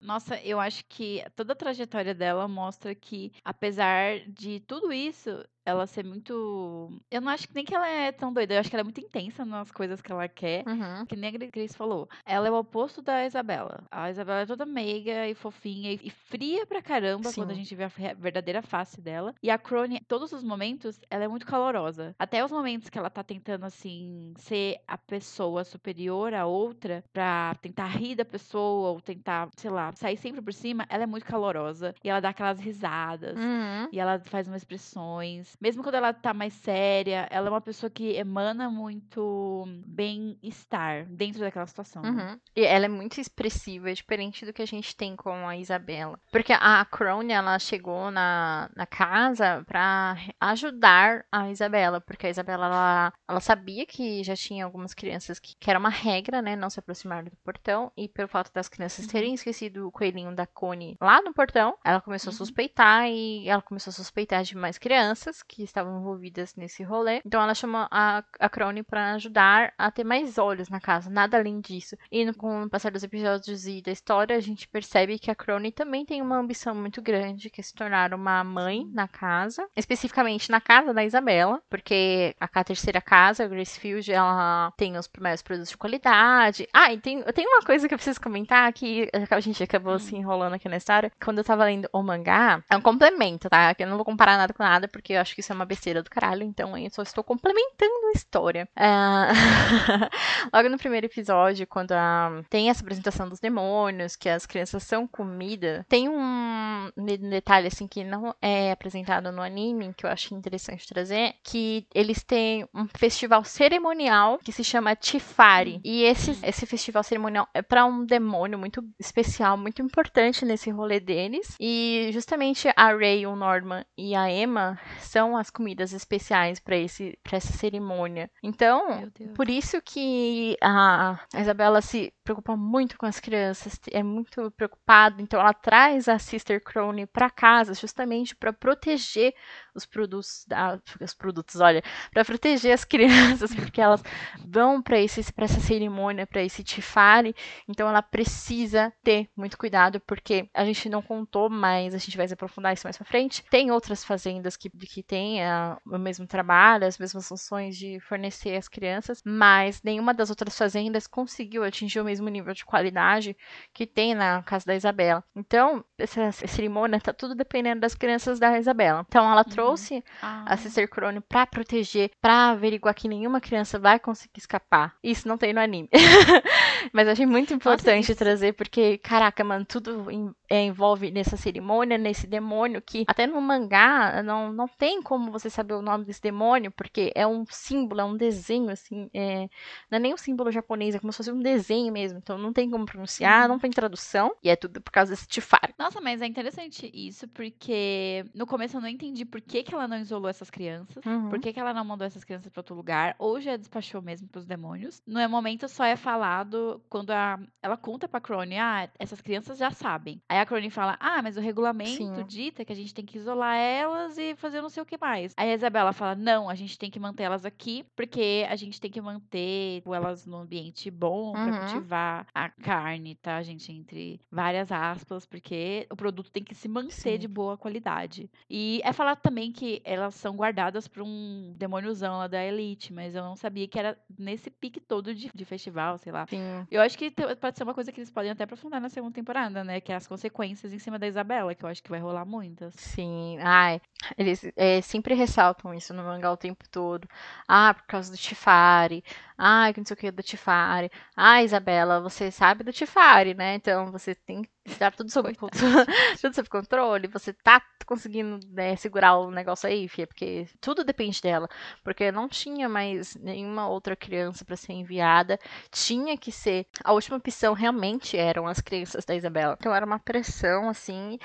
Nossa, eu acho que toda a trajetória dela mostra que, apesar de tudo isso, ela ser muito. Eu não acho que nem que ela é tão doida, eu acho que ela é muito intensa nas coisas que ela quer. Uhum. Que nem a Grace falou. Ela é o oposto da Isabela. A Isabela é toda meiga e fofinha e fria pra caramba quando a Sim. gente vê a verdadeira face dela. E a Crone, todos os momentos, ela é muito calorosa. Até os momentos que ela tá tentando, assim, ser a pessoa superior à outra pra tentar rir da pessoa ou tentar, sei lá, sair sempre por cima, ela é muito calorosa. E ela dá aquelas risadas. Uhum. E ela faz umas expressões. Mesmo quando ela tá mais séria, ela é uma pessoa que emana muito bem-estar dentro daquela situação. né? Uhum. E ela é muito expressiva, é diferente do que a gente tem com a Isabela. Porque a Crone, ela chegou na, na casa pra ajudar a Isabela. Porque a Isabela, ela, ela sabia que já tinha algumas crianças que, que era uma regra, né? Não se aproximar do portão. E pelo fato das crianças terem esquecido o coelhinho da Cone lá no portão, ela começou a Uhum. suspeitar. E ela começou a suspeitar de mais crianças que estavam envolvidas nesse rolê. Então ela chamou a, a Crone pra ajudar a ter mais olhos na casa, nada além disso. E no, com o passar dos episódios e da história, a gente percebe que a Crone também tem uma ambição muito grande, que é se tornar uma mãe na casa, especificamente na casa da Isabela, porque a terceira casa, a Gracefield, ela tem os primeiros produtos de qualidade. Ah, e tem, tem uma coisa que eu preciso comentar que a gente acabou se enrolando aqui na história. Quando eu tava lendo o mangá, é um complemento, tá? Que eu não vou comparar nada com nada, porque eu acho que isso é uma besteira do caralho, então eu só estou complementando a história. Ah, Logo no primeiro episódio, quando a- tem essa apresentação dos demônios, que as crianças são comida, tem um de- detalhe assim que não é apresentado no anime, que eu acho interessante trazer, que eles têm um festival cerimonial que se chama Tifari. E esse, esse festival cerimonial é para um demônio muito especial, muito importante nesse rolê deles. E justamente a Ray, o Norman e a Emma são as comidas especiais para esse para essa cerimônia. Então, por isso que a Isabela se preocupa muito com as crianças, é muito preocupada, então ela traz a Sister Crone para casa justamente para proteger os produtos, da, os produtos, olha, para proteger as crianças, porque elas vão para esse para essa cerimônia, para esse tifare, então ela precisa ter muito cuidado porque a gente não contou, mas a gente vai aprofundar isso mais para frente. Tem outras fazendas que que têm o mesmo trabalho, as mesmas funções de fornecer as crianças, mas nenhuma das outras fazendas conseguiu atingir o mesmo nível de qualidade que tem na casa da Isabela. Então, essa cerimônia tá tudo dependendo das crianças da Isabela. Então, ela trouxe Ah, a Sister Crone pra proteger, pra averiguar que nenhuma criança vai conseguir escapar. Isso não tem no anime. Mas achei muito importante isso- trazer, porque, caraca, mano, tudo em- é, envolve nessa cerimônia, nesse demônio, que até no mangá não, não tem como você saber o nome desse demônio, porque é um símbolo, é um desenho, assim, é, não é nem um símbolo japonês, é como se fosse um desenho mesmo. Então não tem como pronunciar, não tem tradução, e é tudo por causa desse Tifari. Nossa, mas é interessante isso, porque no começo eu não entendi por que, que ela não isolou essas crianças. Uhum. Por que, que ela não mandou essas crianças pra outro lugar? Ou já despachou mesmo pros demônios? No momento só é falado quando a, ela conta pra Crone, ah, essas crianças já sabem. Aí a Crone fala, ah, mas o regulamento Sim. dita que a gente tem que isolar elas e fazer não sei o que mais. Aí a Isabela fala, não, a gente tem que manter elas aqui, porque a gente tem que manter elas num ambiente bom pra Uhum. cultivar a carne, tá, gente? Entre várias aspas, porque o produto tem que se manter Sim. de boa qualidade. E é falado também que elas são guardadas por um demôniozão lá da Elite, mas eu não sabia que era nesse pique todo de, de festival, sei lá. Sim. Eu acho que pode ser uma coisa que eles podem até aprofundar na segunda temporada, né? Que é as consequências em cima da Isabela, que eu acho que vai rolar muitas. Sim, ai, eles é, sempre ressaltam isso no mangá o tempo todo. Ah, por causa do Tifari. Ah, que não sei o que do Tifari. Ah, Isabela, você sabe do Tifari, né? Então você tem que estar tudo sob, tudo sob controle. Você tá conseguindo né, segurar o negócio aí, filha, porque tudo depende dela. Porque não tinha mais nenhuma outra criança para ser enviada. Tinha que ser. A última opção realmente eram as crianças da Isabela. Então era uma pressão, assim.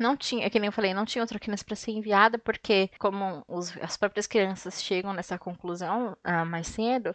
Não tinha, é que nem eu falei, não tinha outra criança para ser enviada, porque como os- as próprias crianças chegam nessa conclusão ah, mais cedo,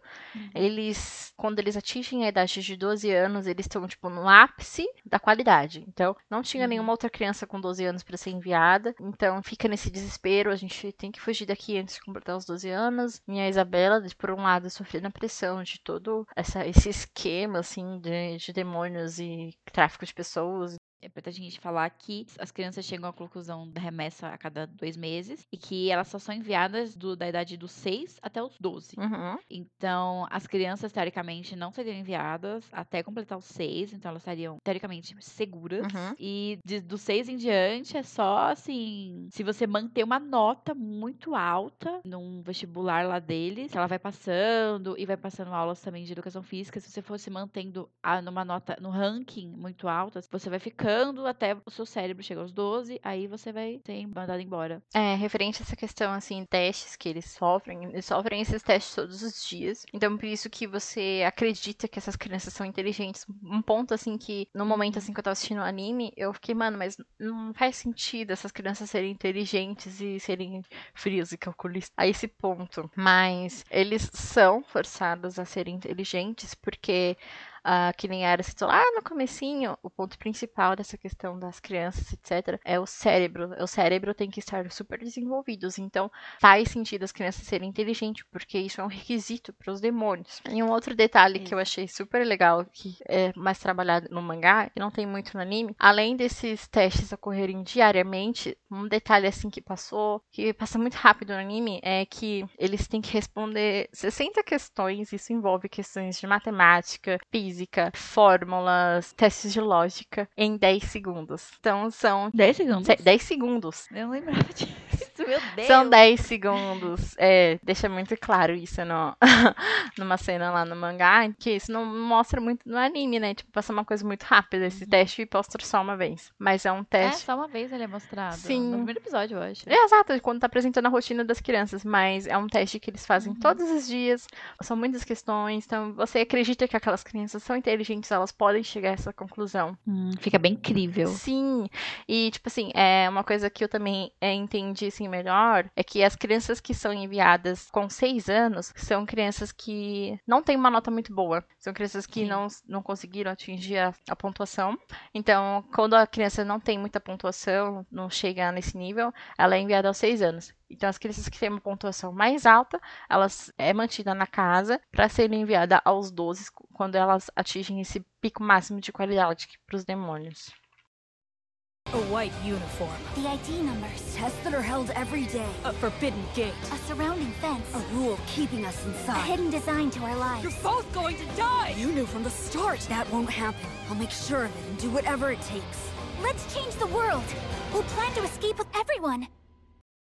eles, quando eles atingem a idade de 12 anos, eles estão, tipo, no ápice da qualidade. Então, não tinha Uhum. nenhuma outra criança com 12 anos para ser enviada. Então, fica nesse desespero, a gente tem que fugir daqui antes de completar os 12 anos. E a Isabela, por um lado, sofrendo a pressão de todo essa, esse esquema, assim, de, de demônios e tráfico de pessoas É pra gente falar que as crianças chegam à conclusão da remessa a cada dois meses e que elas só são enviadas do- da idade dos 6 até os 12. Uhum. Então, as crianças, teoricamente, não seriam enviadas até completar os 6, então elas estariam, teoricamente, seguras. Uhum. E de, dos 6 em diante é só assim: se você manter uma nota muito alta num vestibular lá deles, ela vai passando e vai passando aulas também de educação física, se você fosse mantendo a, numa nota, no ranking muito alta, você vai ficando até o seu cérebro chegar aos 12, aí você vai ser mandado embora. É, referente a essa questão, assim, testes que eles sofrem, eles sofrem esses testes todos os dias. Então, por isso que você acredita que essas crianças são inteligentes. Um ponto, assim, que no momento, assim, que eu tava assistindo o anime, eu fiquei, mano, mas não faz sentido essas crianças serem inteligentes e serem frios e calculistas a esse ponto. Mas eles são forçados a serem inteligentes porque ah, que nem era citou lá no comecinho, o ponto principal dessa questão das crianças, etc, é o cérebro. O cérebro tem que estar super desenvolvidos, então faz sentido as crianças serem inteligentes, porque isso é um requisito para os demônios. E um outro detalhe que eu achei super legal, que é mais trabalhado no mangá, que não tem muito no anime, além desses testes ocorrerem diariamente, um detalhe assim que passou, que passa muito rápido no anime, é que eles têm que responder 60 questões, isso envolve questões de matemática, física, fórmulas, testes de lógica, em 10 segundos. Então são 10 segundos. se- 10 segundos. Eu não lembrava disso, meu Deus. São 10 segundos. É, deixa muito claro isso no, numa cena lá no mangá, que isso não mostra muito no anime, né? Tipo, passa uma coisa muito rápida esse teste e postra só uma vez. Mas é um É, teste. só uma vez ele é mostrado. Sim. No primeiro episódio, eu acho. É, exato, quando tá apresentando a rotina das crianças, mas é um teste que eles Uhum. fazem todos os dias, são muitas questões, então você acredita que aquelas crianças são inteligentes, elas podem chegar a essa conclusão. Hum, fica bem incrível. Sim, e tipo assim, é uma coisa que eu também é, entendi assim melhor é que as crianças que são enviadas com seis anos são crianças que não têm uma nota muito boa, são crianças que Sim. não, não conseguiram atingir a, a pontuação. Então, quando a criança não tem muita pontuação, não chega nesse nível, ela é enviada aos seis anos. Então, as crianças que têm uma pontuação mais alta, elas é mantida na casa para serem enviadas aos 12 quando elas atingem esse pico máximo de qualidade para os demônios. A white uniform. The ID numbers. Tests that are held every day. A forbidden gate. A surrounding fence. A rule keeping us inside. A hidden design to our lives. You're both going to die! You knew from the start that won't happen. I'll make sure of it and do whatever it takes. Let's change the world. We'll plan to escape with everyone.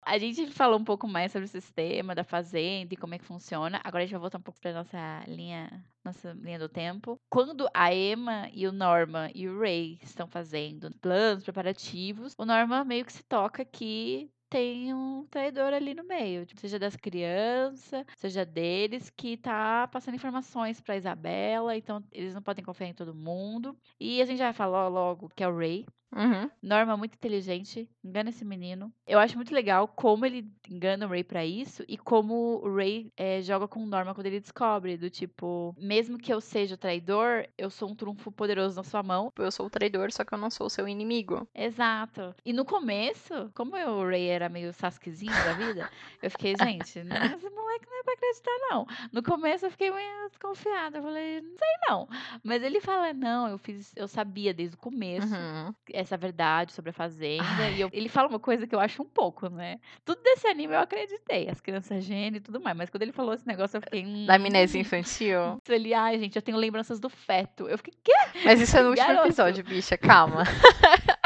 A gente falou um pouco mais sobre o sistema da fazenda e como é que funciona. Agora a gente vai voltar um pouco para nossa linha, nossa linha do tempo. Quando a Emma e o Norma e o Ray estão fazendo planos preparativos, o Norma meio que se toca que tem um traidor ali no meio, tipo, seja das crianças, seja deles, que tá passando informações pra Isabela, então eles não podem confiar em todo mundo. E a gente já falar logo que é o Ray, Uhum. Norma muito inteligente, engana esse menino. Eu acho muito legal como ele engana o Ray pra isso e como o Ray eh, joga com Norma quando ele descobre, do tipo, mesmo que eu seja o traidor, eu sou um trunfo poderoso na sua mão. Eu sou o traidor, só que eu não sou o seu inimigo. Exato. E no começo, como eu- o Ray era meio Sasukezinho da vida, eu fiquei, gente, não, esse moleque não é pra acreditar, não. No começo eu fiquei meio desconfiada. Eu falei, não sei não. Mas ele fala, não, eu fiz, eu sabia desde o começo Uhum. Essa verdade sobre a fazenda. E eu- ele fala uma coisa que eu acho um pouco, né? Tudo desse anime eu acreditei. As crianças gênio e tudo mais. Mas quando ele falou esse negócio, eu fiquei. Hum, Da amnésia infantil. Ele, ai, gente, eu tenho lembranças do feto. Eu fiquei, quê? Mas isso é no último Garoto. episódio, bicha, calma.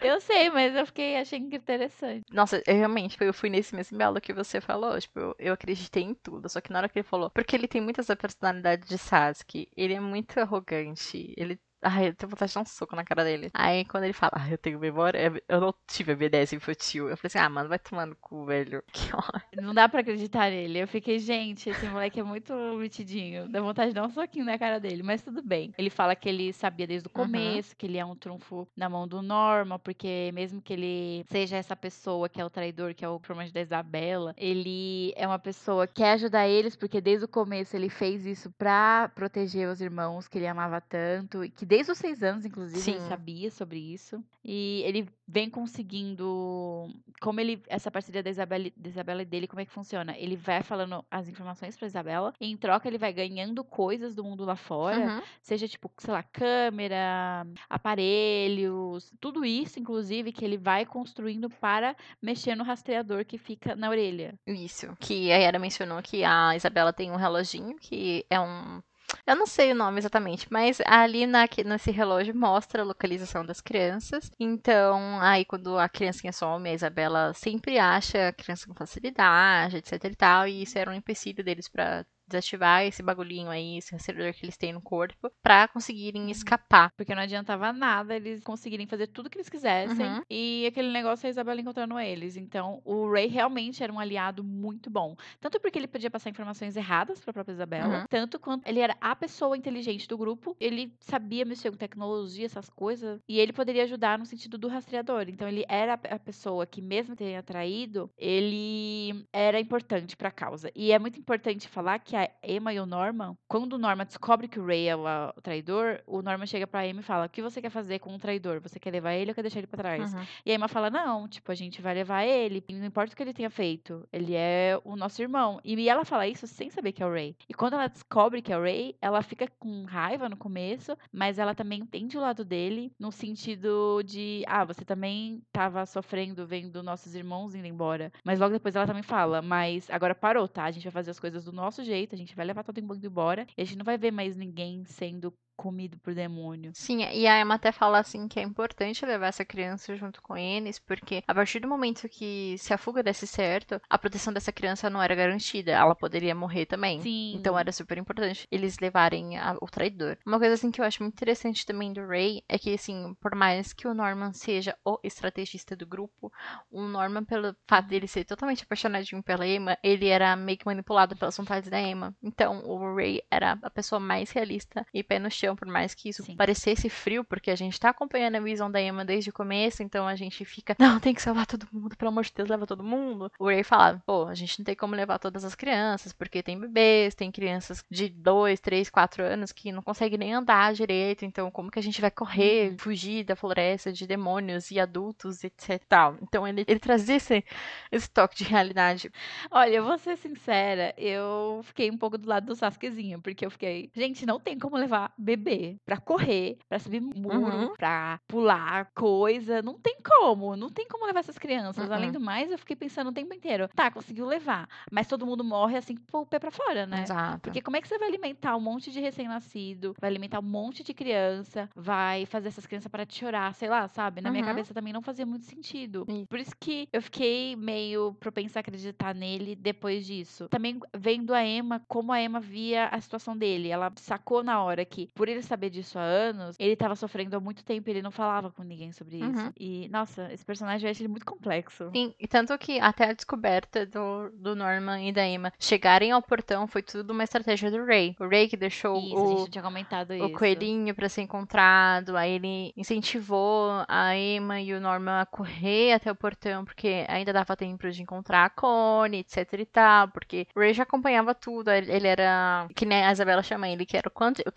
Eu sei, mas eu fiquei, achei interessante. Nossa, eu realmente, tipo, eu fui nesse mesmo elo que você falou. Tipo, eu, eu acreditei em tudo. Só que na hora que ele falou. Porque ele tem muita essa personalidade de Sasuke. Ele é muito arrogante. Ele. Ai, eu tenho vontade de dar um soco na cara dele. Aí quando ele fala, ah, eu tenho memória, eu não tive amnésia infantil. Eu falei assim, ah, mano, vai tomar no cu, velho. Que ódio. Não dá pra acreditar nele. Eu fiquei, gente, esse moleque é muito metidinho. Dá vontade de dar um soquinho na cara dele, mas tudo bem. Ele fala que ele sabia desde o Uhum. começo, que ele é um trunfo na mão do Norma, porque mesmo que ele seja essa pessoa que é o traidor, que é o promete da Isabela, ele é uma pessoa que quer ajudar eles, porque desde o começo ele fez isso pra proteger os irmãos que ele amava tanto, e que desde os seis anos, inclusive, ele Sim. sabia sobre isso. E ele vem conseguindo. Como ele. Essa parceria da Isabela, da Isabela e dele, como é que funciona? Ele vai falando as informações pra Isabela, e em troca ele vai ganhando coisas do mundo lá fora. Uhum. Seja, tipo, sei lá, câmera, aparelhos, tudo isso, inclusive, que ele vai construindo para mexer no rastreador que fica na orelha. Isso. Que a Yara mencionou que a Isabela tem um reloginho que é um. Eu não sei o nome exatamente, mas ali na, nesse relógio mostra a localização das crianças. Então, aí quando a criancinha some, a Isabela sempre acha a criança com facilidade, etc e tal. E isso era um empecilho deles pra desativar esse bagulhinho aí, esse rastreador que eles têm no corpo, pra conseguirem escapar. Porque não adiantava nada eles conseguirem fazer tudo que eles quisessem. Uhum. E aquele negócio a Isabela encontrando eles. Então, o Ray realmente era um aliado muito bom. Tanto porque ele podia passar informações erradas pra própria Isabela, Uhum. tanto quanto ele era a pessoa inteligente do grupo. Ele sabia mexer com tecnologia, essas coisas. E ele poderia ajudar no sentido do rastreador. Então, ele era a pessoa que, mesmo tenha traído, ele era importante pra causa. E é muito importante falar que a Emma e o Norman, quando o Norman descobre que o Ray é o, a- o traidor, o Norman chega pra Emma e fala: O que você quer fazer com o traidor? Você quer levar ele ou quer deixar ele pra trás? Uhum. E a Emma fala: Não, tipo, a gente vai levar ele. Não importa o que ele tenha feito. Ele é o nosso irmão. E ela fala isso sem saber que é o Ray. E quando ela descobre que é o Ray, ela fica com raiva no começo, mas ela também entende o lado dele, no sentido de: Ah, você também tava sofrendo vendo nossos irmãos indo embora. Mas logo depois ela também fala: Mas agora parou, tá? A gente vai fazer as coisas do nosso jeito, a gente vai levar todo mundo embora. E a gente não vai ver mais ninguém sendo comido por demônio. Sim, e a Emma até fala assim que é importante levar essa criança junto com eles, porque a partir do momento que se a fuga desse certo, a proteção dessa criança não era garantida, ela poderia morrer também. Sim. Então era super importante eles levarem a- o traidor. Uma coisa assim que eu acho muito interessante também do Ray é que assim, por mais que o Norman seja o estrategista do grupo, o Norman pelo fato dele ser totalmente apaixonadinho pela Emma, ele era meio que manipulado pelas vontades da Emma. Então o Ray era a pessoa mais realista e pé no chão, por mais que isso Sim. parecesse frio, porque a gente tá acompanhando a visão da Emma desde o começo, então a gente fica, não, tem que salvar todo mundo, pelo amor de Deus, leva todo mundo. O Ray falava, pô, a gente não tem como levar todas as crianças, porque tem bebês, tem crianças de 2, 3, 4 anos que não conseguem nem andar direito, então como que a gente vai correr, fugir da floresta de demônios e adultos, etc e tal. Então ele, ele trazia esse, esse toque de realidade. Olha, eu vou ser sincera, eu fiquei um pouco do lado do Sasukezinho, porque eu fiquei, gente, não tem como levar bebê pra correr, pra subir muro, Uhum. pra pular coisa, não tem como, não tem como levar essas crianças. Uhum. Além do mais, eu fiquei pensando o tempo inteiro, tá, conseguiu levar, mas todo mundo morre assim, pô, o pé pra fora, né? Exato. Porque como é que você vai alimentar um monte de recém-nascido, vai alimentar um monte de criança, vai fazer essas crianças parar de chorar, sei lá, sabe? Na minha Uhum. cabeça também não fazia muito sentido. Por isso que eu fiquei meio propensa a acreditar nele depois disso. Também vendo a Emma, como a Emma via a situação dele. Ela sacou na hora que, por ele saber disso há anos, ele tava sofrendo há muito tempo e ele não falava com ninguém sobre isso. Uhum. E, nossa, esse personagem eu acho ele muito complexo. Sim, e tanto que até a descoberta do, do Norman e da Emma chegarem ao portão foi tudo uma estratégia do Ray. O Ray que deixou Isso, a o, gente já tinha comentado o isso. coelhinho pra ser encontrado, aí ele incentivou a Emma e o Norman a correr até o portão, porque ainda dava tempo de encontrar a Connie, etc e tal, porque o Ray já acompanhava tudo, ele era, que nem a Isabela chama ele, que era o cão de, o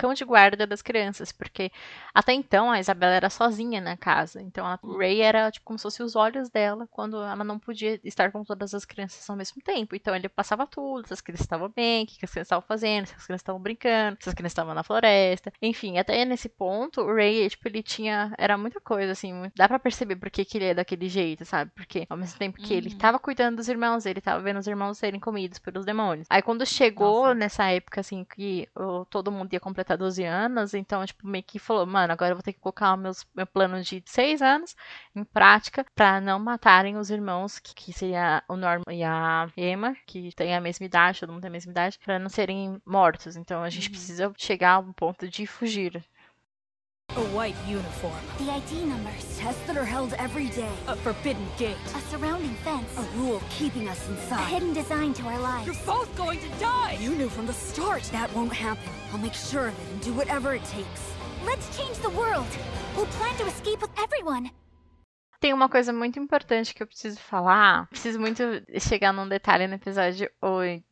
guarda das crianças, porque até então a Isabela era sozinha na casa, então o Ray era tipo como se fosse os olhos dela quando ela não podia estar com todas as crianças ao mesmo tempo, então ele passava tudo, se as crianças estavam bem, o que as crianças estavam fazendo, se as crianças estavam brincando, se as crianças estavam na floresta, enfim, até nesse ponto o Ray, tipo, ele tinha, era muita coisa assim, muito- dá pra perceber por que que ele é daquele jeito, sabe, porque ao mesmo tempo que ele Uhum. tava cuidando dos irmãos, ele tava vendo os irmãos serem comidos pelos demônios, aí quando chegou Nossa. nessa época, assim, que o- todo mundo ia completar 12 anos, então, tipo, meio que falou, mano, agora eu vou ter que colocar o meus, meu plano de 6 anos em prática pra não matarem os irmãos, que, que seria o Norman e a Emma, que tem a mesma idade, todo mundo tem a mesma idade, pra não serem mortos. Então a gente Uhum. precisa chegar a um ponto de fugir. A white uniform. The ID numbers. Tests that are held every day. A forbidden gate. A surrounding fence. A rule keeping us A inside. hidden design to our lives. You're both going to die! You knew from the start that won't happen. I'll make sure of it and do whatever it takes. Let's change the world. We'll plan to escape with everyone. Tem uma coisa muito importante que eu preciso falar. Preciso muito chegar num detalhe no episódio 8.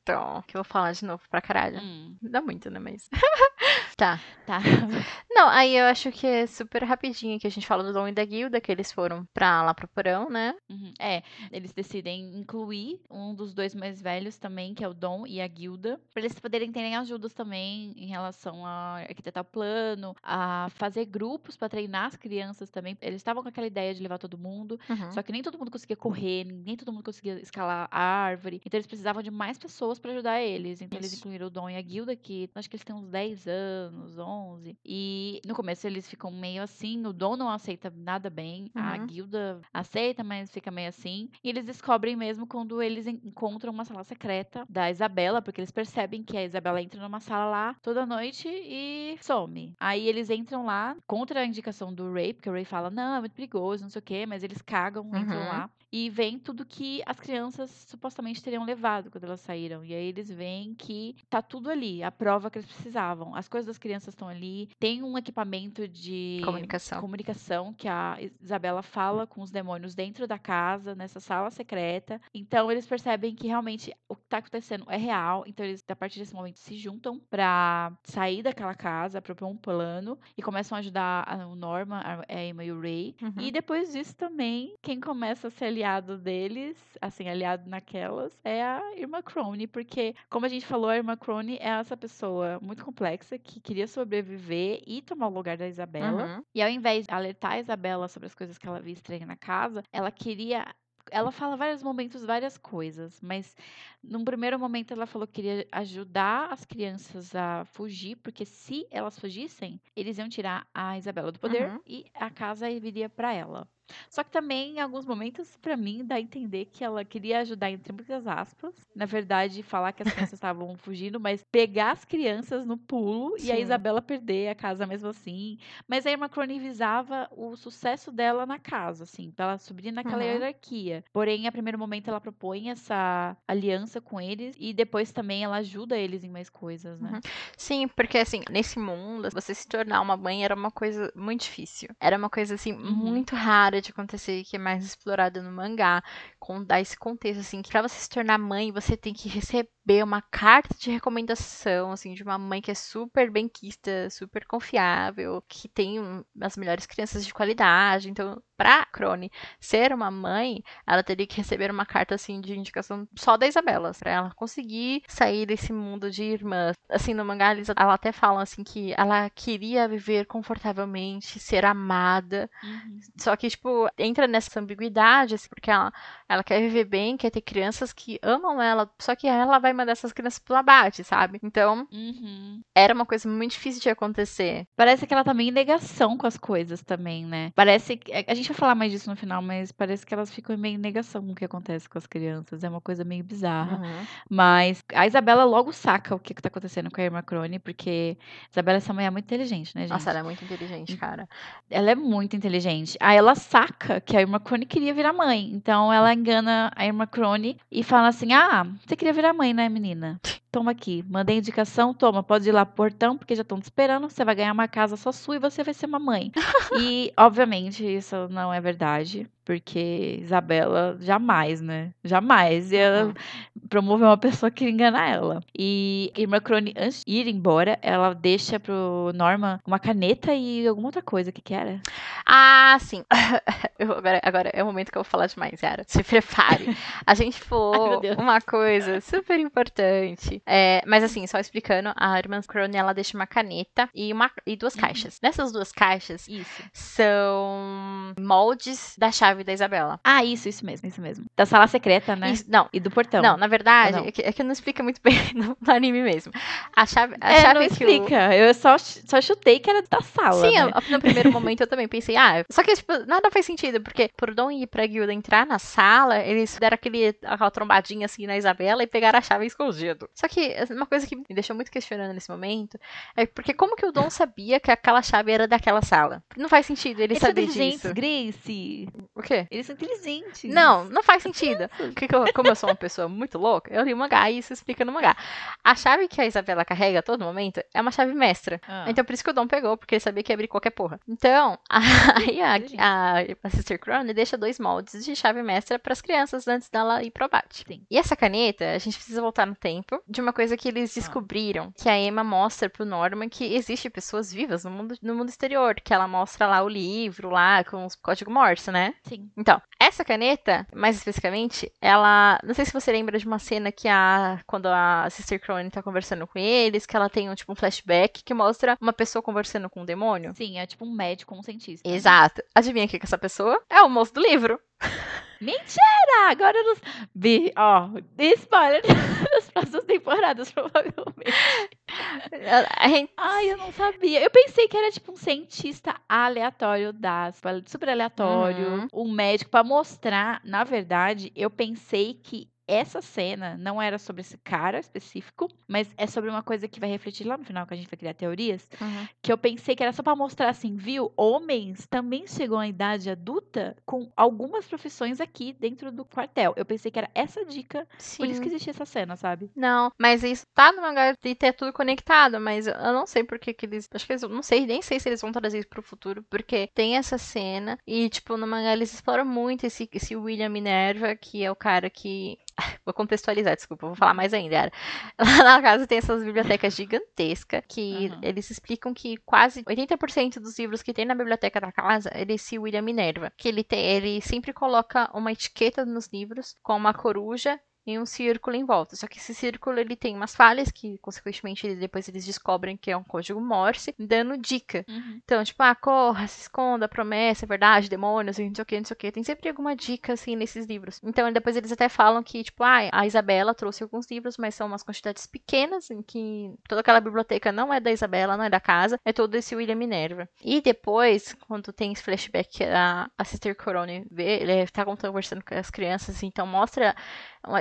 Que eu vou falar de novo pra caralho. Hum, dá muito, né? Mas. tá. tá. Não, aí eu acho que é super rapidinho que a gente fala do Dom e da Guilda, que eles foram pra lá pro porão, né? Uhum. É, eles decidem incluir um dos dois mais velhos também, que é o Dom e a Guilda, para eles poderem terem ajudas também em relação a arquitetar o plano, a fazer grupos para treinar as crianças também. Eles estavam com aquela ideia de levar todo mundo, Uhum. só que nem todo mundo conseguia correr, nem todo mundo conseguia escalar a árvore. Então eles precisavam de mais pessoas para ajudar eles. Então eles Isso. incluíram o Dom e a Guilda, que acho que eles têm uns 10 anos, 11. E no começo eles ficam meio assim, o Dom não aceita nada bem, a Uhum. Guilda aceita, mas fica meio assim. E eles descobrem mesmo quando eles en- encontram uma sala secreta da Isabela, porque eles percebem que a Isabela entra numa sala lá toda noite e some. Aí eles entram lá contra a indicação do Ray, porque o Ray fala: não, é muito perigoso, não sei o quê, mas eles cagam, entram Uhum. lá e veem tudo que as crianças supostamente teriam levado quando elas saíram. E aí eles veem que tá tudo ali, a prova que eles precisavam. As coisas das crianças estão ali, tem um equipamento de Comunicação. comunicação que a Isabela fala com os demônios dentro da casa, nessa sala secreta. Então eles percebem que realmente o que tá acontecendo é real. Então eles, a partir desse momento, se juntam pra sair daquela casa, propor um plano e começam a ajudar a- o Norma, a Emma e o Ray. Uhum. E depois disso também, quem começa a ser aliado deles, assim, aliado naquelas, é a irmã Crone, porque, como a gente falou, a irmã Crone é essa pessoa muito complexa que queria sobreviver e tomar o lugar da Isabela. Uhum. E ao invés de alertar a Isabela sobre as coisas que ela via estranha na casa, ela queria. Ela fala vários momentos, várias coisas, mas num primeiro momento ela falou que queria ajudar as crianças a fugir, porque se elas fugissem, eles iam tirar a Isabela do poder Uhum. e a casa viria para ela. Só que também, em alguns momentos, pra mim, dá a entender que ela queria ajudar, entre muitas aspas. Na verdade, falar que as crianças estavam fugindo, mas pegar as crianças no pulo e a Sim. Isabela perder a casa mesmo assim. Mas a irmã Crone visava o sucesso dela na casa, assim, pra ela subir naquela Uhum. hierarquia. Porém, a primeiro momento, ela propõe essa aliança com eles e depois também ela ajuda eles em mais coisas, né? Uhum. Sim, porque assim, nesse mundo, você se tornar uma mãe era uma coisa muito difícil. Era uma coisa assim, Uhum. muito rara de acontecer, que é mais explorada no mangá. Com dar esse contexto, assim, que pra você se tornar mãe, você tem que receber uma carta de recomendação, assim, de uma mãe que é super benquista, super confiável, que tem as melhores crianças de qualidade. Então, pra Crone ser uma mãe, ela teria que receber uma carta, assim, de indicação só da Isabela, pra ela conseguir sair desse mundo de irmãs. Assim, no mangá, eles ela até falam, assim, que ela queria viver confortavelmente, ser amada, Uhum. só que, tipo, entra nessa ambiguidade, assim, porque ela, ela quer viver bem, quer ter crianças que amam ela, só que ela vai mandar essas crianças pro abate, sabe? Então, Uhum. era uma coisa muito difícil de acontecer. Parece que ela tá meio em negação com as coisas também, né? Parece que. A gente vai falar mais disso no final, mas parece que elas ficam meio em negação com o que acontece com as crianças. É uma coisa meio bizarra. Uhum. Mas a Isabela logo saca o que, que tá acontecendo com a irmã Crone, porque a Isabela essa mulher é muito inteligente, né, gente? Nossa, ela é muito inteligente, cara. Ela é muito inteligente. Aí ela saca que a irmã Crone queria virar mãe. Então ela engana a irmã Crone e fala assim: Ah, você queria virar mãe, né, menina? Toma aqui, mandei indicação, toma, pode ir lá pro portão, porque já estão te esperando. Você vai ganhar uma casa só sua e você vai ser uma mãe. e, obviamente, isso não é verdade. Porque Isabela jamais, né? Jamais. E ela Uhum. promove uma pessoa que engana ela. E a irmã Crone, antes de ir embora, ela deixa pro Norman uma caneta e alguma outra coisa. O que que era? Ah, sim. Eu- agora, agora é o momento que eu vou falar demais, Yara. Se prepare. A gente Ai, meu Deus. uma coisa super importante. É, mas assim, só explicando, a irmã Crone, ela deixa uma caneta e, uma, e duas Uhum. caixas. Nessas duas caixas Isso. são moldes da chave da Isabela. Ah, isso, isso mesmo, isso mesmo. Da sala secreta, né? Isso- não, E do portão. não, na verdade, não? É, que, é que não explica muito bem no, no anime mesmo. A chave, a é, chave não explica. Eu só, ch- só chutei que era da sala. Sim, né? eu- no primeiro momento eu também pensei, ah, só que, tipo, nada faz sentido, porque por Dom e pra Guilda entrar na sala, eles deram aquele, aquela trombadinha assim na Isabela e pegaram a chave escondido. Só que uma coisa que me deixou muito questionando nesse momento é porque como que o Dom sabia que aquela chave era daquela sala? Não faz sentido ele Eles são saber inteligentes, disso. Grace. Ok, quê? Eles são inteligentes. Não, não faz sentido. Porque como eu sou uma pessoa muito louca, eu li o mangá e isso explica no mangá. A chave que a Isabela carrega a todo momento é uma chave mestra. Ah. Então por isso que o Dom pegou, porque ele sabia que ia abrir qualquer porra. Então, aí a, a, a Sister Crone deixa dois moldes de chave mestra para as crianças antes dela ir pro abate. Sim. E essa caneta, a gente precisa voltar no tempo de uma coisa que eles Ah. descobriram, que a Emma mostra pro Norman que existe pessoas vivas no mundo, no mundo exterior, que ela mostra lá o livro lá com os código Morse, né? Sim. Então, essa caneta, mais especificamente, ela. Não sei se você lembra de uma cena que a. Quando a Sister Crone tá conversando com eles, que ela tem um tipo um flashback que mostra uma pessoa conversando com um demônio. Sim, é tipo um médico, um cientista. Exato. Adivinha quem que é essa pessoa? É o moço do livro. Mentira! Agora eu não. Vi, ó, spoiler próximas temporadas, provavelmente. A gente- Ai, eu não sabia. Eu pensei que era tipo um cientista aleatório das. Super aleatório. Uhum. Um médico pra mostrar. Na verdade, eu pensei que. Essa cena não era sobre esse cara específico, mas é sobre uma coisa que vai refletir lá no final, que a gente vai criar teorias. que eu pensei que era só pra mostrar assim, viu? Homens também chegam à idade adulta com algumas profissões aqui dentro do quartel. Eu pensei que era essa dica, por isso Sim. que existia essa cena, sabe? Não, mas isso tá no mangá e é tudo conectado, mas eu não sei por que que eles. Acho que eles. Não sei, nem sei se eles vão trazer isso pro futuro, porque tem essa cena e, tipo, no mangá eles exploram muito esse, esse William Minerva, que é o cara que. Vou contextualizar, desculpa, vou falar mais ainda. Era. Lá na casa tem essas bibliotecas gigantescas que Aham. eles explicam que quase 80% dos livros que tem na biblioteca da casa é desse William Minerva. Que ele, tem, ele sempre coloca uma etiqueta nos livros com uma coruja e um círculo em volta. Só que esse círculo ele tem umas falhas que, consequentemente, ele- depois eles descobrem que é um código Morse, dando dica. Então, tipo, ah, corra, se esconda, promessa, verdade, demônios, não sei o que, não sei o que. Tem sempre alguma dica, assim, nesses livros. Então, depois eles até falam que, tipo, ah, a Isabela trouxe alguns livros, mas são umas quantidades pequenas, em que toda aquela biblioteca não é da Isabela, não é da casa, é todo esse William Minerva. E depois, quando tem esse flashback, a, a Sister Corone vê, ele tá conversando com as crianças, então mostra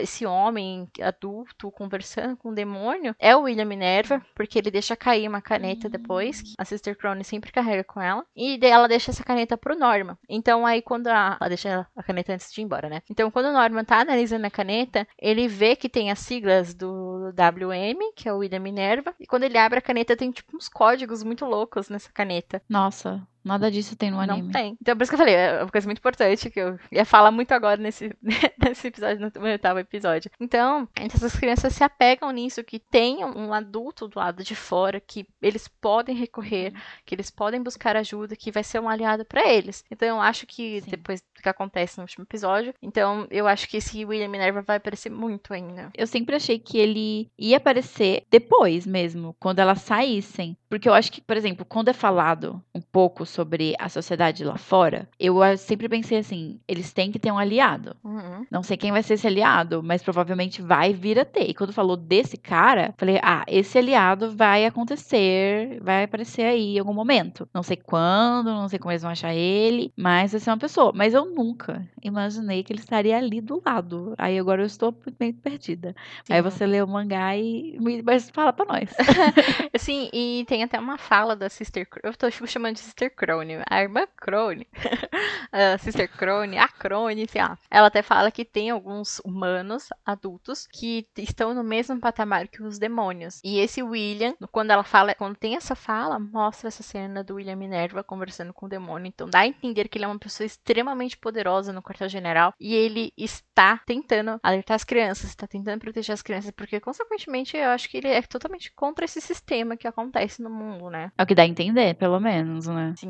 esse homem adulto conversando com o demônio é o William Minerva, porque ele deixa cair uma caneta depois, que a Sister Crone sempre carrega com ela, e daí ela deixa essa caneta pro Norman. Então aí quando a, ela deixa a caneta antes de ir embora, né? Então quando o Norman tá analisando a caneta, ele vê que tem as siglas do WM, que é o William Minerva, e quando ele abre a caneta tem tipo uns códigos muito loucos nessa caneta. Nossa, nada disso tem no anime. Não tem. Então, por isso que eu falei, é uma coisa muito importante que eu ia falar muito agora nesse, nesse episódio, no oitavo episódio. Então, essas crianças se apegam nisso, que tem um adulto do lado de fora, que eles podem recorrer, que eles podem buscar ajuda, que vai ser um aliado pra eles. Então, eu acho que Sim. depois do que acontece no último episódio, então eu acho que esse William Minerva vai aparecer muito ainda. Eu sempre achei que ele ia aparecer depois mesmo, quando elas saíssem. Porque eu acho que, por exemplo, quando é falado um pouco sobre a sociedade lá fora, eu ah, sempre pensei assim: eles têm que ter um aliado. Uhum. Não sei quem vai ser esse aliado, mas provavelmente vai vir a ter. E quando falou desse cara, falei: ah, esse aliado vai acontecer, vai aparecer aí em algum momento. Não sei quando, não sei como eles vão achar ele, mas vai ser uma pessoa. Mas eu nunca imaginei que ele estaria ali do lado. Aí agora eu estou meio perdida. Aí Sim. você lê o mangá e. me- Mas fala pra nós. Sim, e tem até uma fala da Sister Crone. Eu tô chamando de Sister Crone. A irmã Crone. a Sister Crone, a Crone, sei lá. Ela até fala que tem alguns humanos adultos que estão no mesmo patamar que os demônios. E esse William, quando ela fala, quando tem essa fala, mostra essa cena do William Minerva conversando com o demônio. Então dá a entender que ele é uma pessoa extremamente poderosa no quartel-general. E ele está tentando alertar as crianças, está tentando proteger as crianças, porque consequentemente eu acho que ele é totalmente contra esse sistema que acontece no mundo, né? É o que dá a entender, pelo menos, né? Sim.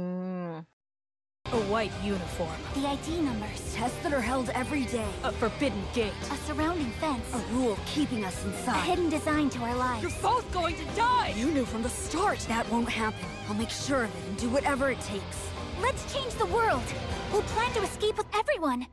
A white uniform. The ID numbers. Tests that are held every day. A forbidden gate. A surrounding fence. A rule keeping us A inside. hidden design to our lives. You're both going to die! You knew from the start that won't happen. I'll make sure of it and do whatever it takes. Let's change the world. We'll plan to escape with everyone.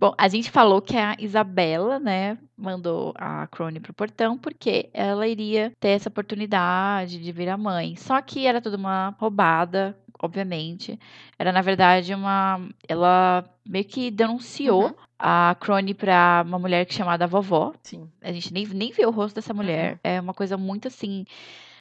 Bom, a gente falou que a Isabela, né, mandou a Crone pro portão porque ela iria ter essa oportunidade de virar mãe. Só que era tudo uma roubada, obviamente. Era, na verdade, uma. Ela meio que denunciou Uhum. a Crone pra uma mulher chamada vovó. Sim. A gente nem, nem vê o rosto dessa mulher. É uma coisa muito assim.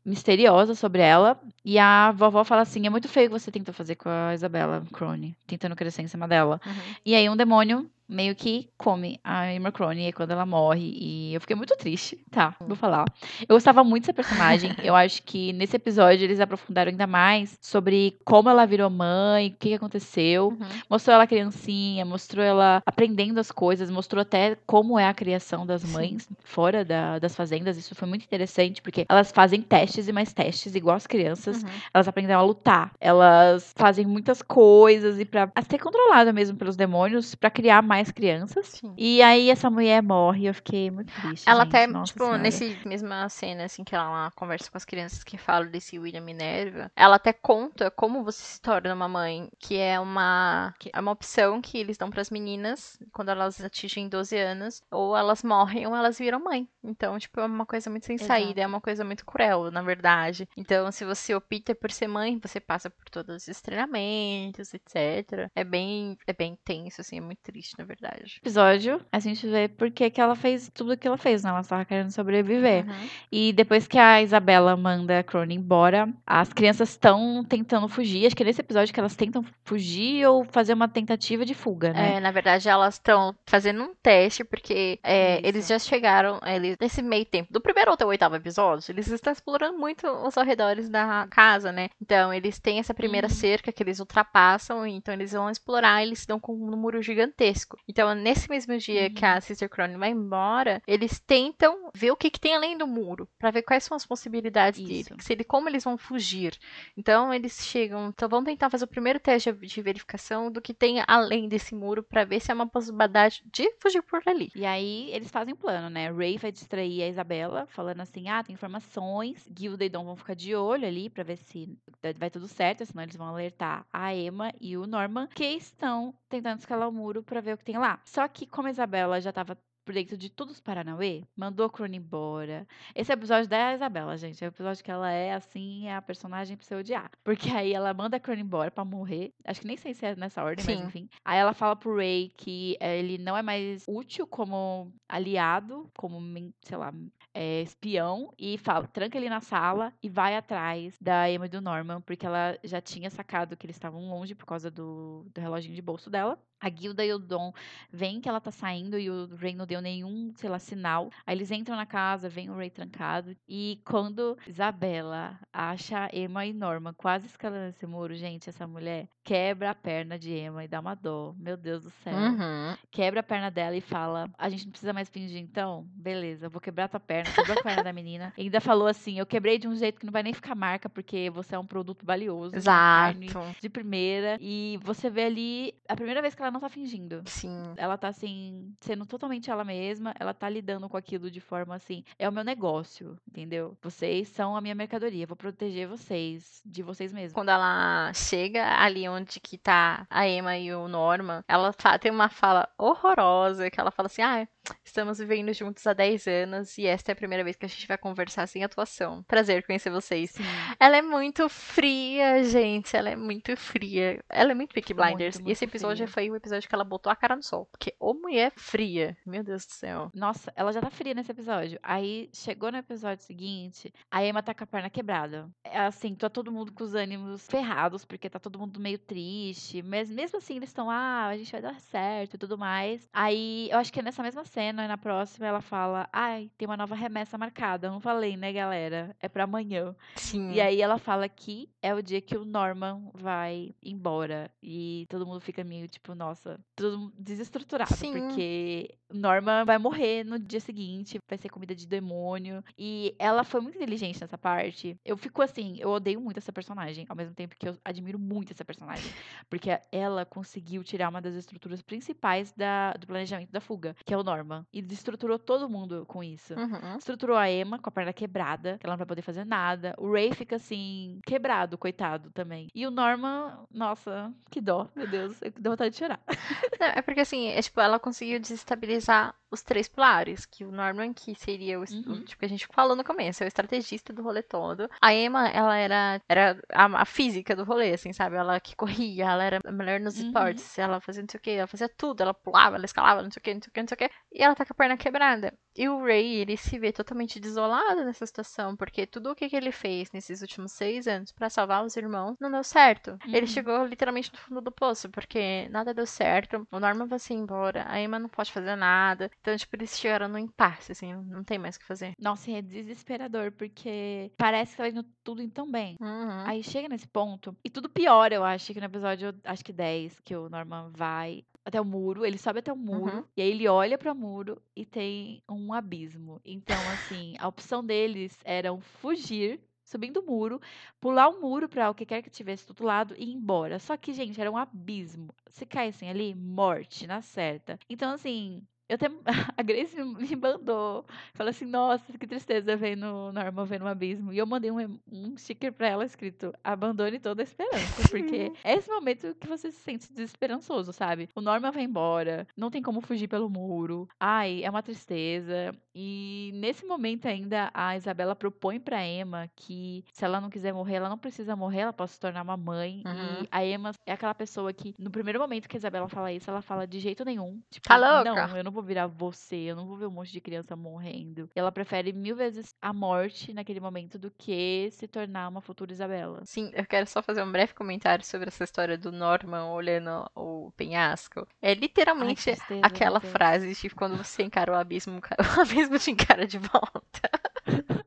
misteriosa sobre ela. E a vovó fala assim: é muito feio o que você tentou fazer com a Isabela Crone, tentando crescer em cima dela. Uhum. E aí um demônio meio que come a Emma Crone quando ela morre. E eu fiquei muito triste. Tá, vou falar. Eu gostava muito dessa personagem. eu acho que nesse episódio eles aprofundaram ainda mais sobre como ela virou mãe, o que que aconteceu. Uhum. Mostrou ela criancinha, mostrou ela aprendendo as coisas, mostrou até como é a criação das mães fora da- das fazendas. Isso foi muito interessante, porque elas fazem testes e mais testes, igual as crianças. Uhum. Elas aprendem a lutar. Elas fazem muitas coisas e pra ser controlada mesmo pelos demônios pra criar mais crianças. Sim. E aí essa mulher morre, eu fiquei muito triste. Ela gente, até, nossa tipo, senhora. nesse mesma cena, assim, que ela conversa com as crianças que falam desse William Minerva, ela até conta como você se torna uma mãe, que é uma, é uma opção que eles dão pras meninas quando elas atingem 12 anos, ou elas morrem ou elas viram mãe. Então, tipo, é uma coisa muito sem Exato. saída, é uma coisa muito cruel, na verdade. Então, se você opta por ser mãe, você passa por todos esses treinamentos, etc. É bem, é bem tenso, assim, é muito triste, na verdade. episódio, a gente vê por que ela fez tudo o que ela fez, né? Ela estava querendo sobreviver. Uhum. E depois que a Isabela manda a Crone embora, as crianças estão tentando fugir. Acho que é nesse episódio que elas tentam fugir ou fazer uma tentativa de fuga, né? É, na verdade, elas estão fazendo um teste, porque é, eles já chegaram, eles, nesse meio tempo, do primeiro até o oitavo episódio, eles estão explorando muito os arredores da casa, né? Então, eles têm essa primeira Uhum. cerca que eles ultrapassam, então eles vão explorar, eles se dão com um muro gigantesco. Então, nesse mesmo dia que Uhum. a Sister Crone vai embora, eles tentam ver o que, que tem além do muro, pra ver quais são as possibilidades Isso. dele, se ele, como eles vão fugir. Então, eles chegam, então vão tentar fazer o primeiro teste de- verificação do que tem além desse muro pra ver se é uma possibilidade de fugir por ali. E aí eles fazem um plano, né? Ray vai distrair a Isabela, falando assim: ah, tem informações. Gilda e Dom vão ficar de olho ali pra ver se vai tudo certo, senão eles vão alertar a Emma e o Norman, que estão tentando escalar o muro pra ver o que tem lá. Só que, como a Isabela já tava por dentro de todos os Paranauê, mandou a Crone embora. Esse é o episódio da Isabela, gente. É o episódio que ela é assim, é a personagem pra você odiar. Porque aí ela manda a Crone embora pra morrer. Acho que nem sei se é nessa ordem, mas Sim. enfim. Aí ela fala pro Ray que eh, ele não é mais útil como aliado, como, sei lá, é, espião. E fala, tranca ele na sala e vai atrás da Emma e do Norman, porque ela já tinha sacado que eles estavam longe por causa do, do reloginho de bolso dela. A Gilda e o Dom veem que ela tá saindo e o Ray não deu nenhum, sei lá, sinal. Aí eles entram na casa, vem o Ray trancado. E quando Isabela acha Emma e Norman quase escalando esse muro, gente, essa mulher quebra a perna de Emma e dá uma dó. Meu Deus do céu. Uhum. Quebra a perna dela e fala: A gente não precisa mais fingir então? Beleza, eu vou quebrar tua perna. Quebrou a perna da menina. E ainda falou assim: Eu quebrei de um jeito que não vai nem ficar marca, porque você é um produto valioso. Exato. De primeira. E você vê ali a primeira vez que ela não tá fingindo. Sim. Ela tá assim, sendo totalmente ela mesma, ela tá lidando com aquilo de forma assim, é o meu negócio, entendeu? Vocês são a minha mercadoria, vou proteger vocês, de vocês mesmos. Quando ela chega ali onde que tá a Emma e o Norman, ela tem uma fala horrorosa, que ela fala assim, ah, estamos vivendo juntos há 10 anos e esta é a primeira vez que a gente vai conversar sem atuação. Prazer conhecer vocês. Sim. Ela é muito fria, gente. Ela é muito fria. Ela é muito Peaky Muito, Blinders. e muito esse episódio fria. foi o episódio que ela botou a cara no sol. Porque ô mulher fria. Meu Deus do céu. Nossa, ela já tá fria nesse episódio. Aí chegou no episódio seguinte, a Emma tá com a perna quebrada. É assim, tá todo mundo com os ânimos ferrados, porque tá todo mundo meio triste. Mas mesmo assim, eles estão, ah, a gente vai dar certo e tudo mais. Aí eu acho que é nessa mesma cena, e na próxima, ela fala: Ai, tem uma nova remessa marcada. Não falei, né, galera? É pra amanhã. Sim. E aí ela fala que é o dia que o Norman vai embora. E todo mundo fica meio tipo, nossa, todo mundo desestruturado. Sim. Porque o Norman vai morrer no dia seguinte, vai ser comida de demônio. E ela foi muito inteligente nessa parte. Eu fico assim, eu odeio muito essa personagem, ao mesmo tempo que eu admiro muito essa personagem. Porque ela conseguiu tirar uma das estruturas principais da, do planejamento da fuga, que é o Norman. E desestruturou todo mundo com isso. Uhum. Estruturou a Emma com a perna quebrada, que ela não vai poder fazer nada. O Ray fica assim, quebrado, coitado também. E o Norman, nossa, que dó, meu Deus, eu deu vontade de chorar. Não, é porque assim, é, tipo, ela conseguiu desestabilizar os três pilares, que o Norman, que seria o Uhum. tipo que a gente falou no começo, é o estrategista do rolê todo. A Emma, ela era, era a, a física do rolê, assim, sabe? Ela que corria, ela era a melhor nos Uhum. esportes, ela fazia não sei o que, ela fazia tudo, ela pulava, ela escalava, não sei o que, não sei o que, não sei o que. E ela tá com a perna quebrada. E o Ray, ele se vê totalmente desolado nessa situação, porque tudo o que, que ele fez nesses últimos seis anos pra salvar os irmãos não deu certo. Ele Uhum. chegou literalmente no fundo do poço, porque nada deu certo. O Norman vai se embora, a Emma não pode fazer nada. Então, tipo, eles chegaram no impasse, assim, não tem mais o que fazer. Nossa, e é desesperador, porque parece que tá indo tudo tão bem. Uhum. Aí chega nesse ponto, e tudo piora, eu acho, que no episódio, acho que 10, que o Norman vai até o muro, ele sobe até o muro, Uhum. e aí ele olha para o muro e tem um abismo. Então, assim, a opção deles era fugir, subindo o muro, pular o muro para o que quer que tivesse do outro lado e ir embora. Só que, gente, era um abismo. Se caíssem ali, morte, na certa. Então, assim, eu até, a Grace me mandou, falou assim, nossa, que tristeza vendo o Norman vendo um abismo. E eu mandei um, um sticker pra ela escrito, abandone toda a esperança, porque é esse momento que você se sente desesperançoso, sabe? O Norman vai embora, não tem como fugir pelo muro, ai, é uma tristeza. E nesse momento ainda, a Isabela propõe pra Emma que se ela não quiser morrer, ela não precisa morrer, ela pode se tornar uma mãe. Uhum. E a Emma é aquela pessoa que, no primeiro momento que a Isabela fala isso, ela fala de jeito nenhum. Tipo, Tá louca? Não, eu não vou virar você, eu não vou ver um monte de criança morrendo. E ela prefere mil vezes a morte naquele momento do que se tornar uma futura Isabela. Sim, eu quero só fazer um breve comentário sobre essa história do Norman olhando o penhasco. É literalmente Ai, tristeza, aquela frase de quando você encara o abismo, o abismo te encara de volta.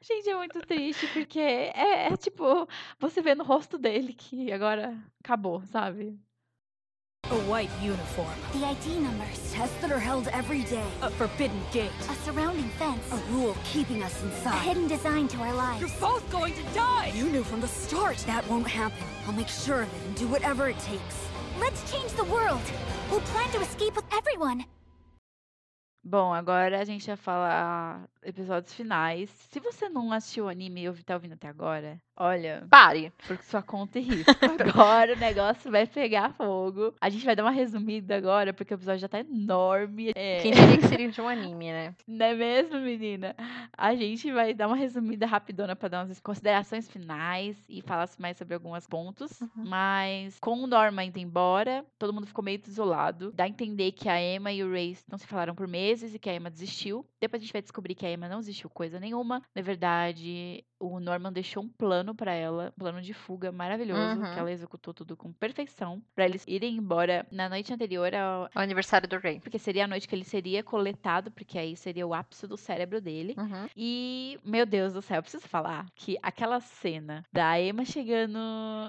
Gente, é muito triste, porque é, é tipo, você vê no rosto dele que agora acabou, sabe? A white uniform. The ID numbers. Tests that are held every day. A forbidden gate. A surrounding fence. A rule keeping us inside. A inside. hidden design to our lives. You're both going to die! You knew from the start that won't happen. I'll make sure of it and do whatever it takes. Let's change the world. We'll plan to escape with everyone. Bom, agora a gente vai falar episódios finais. Se você não assistiu o anime e tá ouvindo até agora, olha, Pare. por sua conta e risco. Agora o negócio vai pegar fogo. A gente vai dar uma resumida agora, porque o episódio já tá enorme. É, Quem diria que seria de um anime, né? Não é mesmo, menina? A gente vai dar uma resumida rapidona pra dar umas considerações finais e falar mais sobre alguns pontos. Mas com o Norman indo embora, todo mundo ficou meio desolado. Dá a entender que a Emma e o Ray não se falaram por meses e que a Emma desistiu. Depois a gente vai descobrir que a Emma não desistiu coisa nenhuma. Na verdade, o Norman deixou um plano pra ela, um plano de fuga maravilhoso, Uhum. que ela executou tudo com perfeição, Pra eles irem embora na noite anterior ao, O aniversário do Ray. porque seria a noite que ele seria coletado, porque aí seria o ápice do cérebro dele. Uhum. E, meu Deus do céu, eu preciso falar que aquela cena da Emma chegando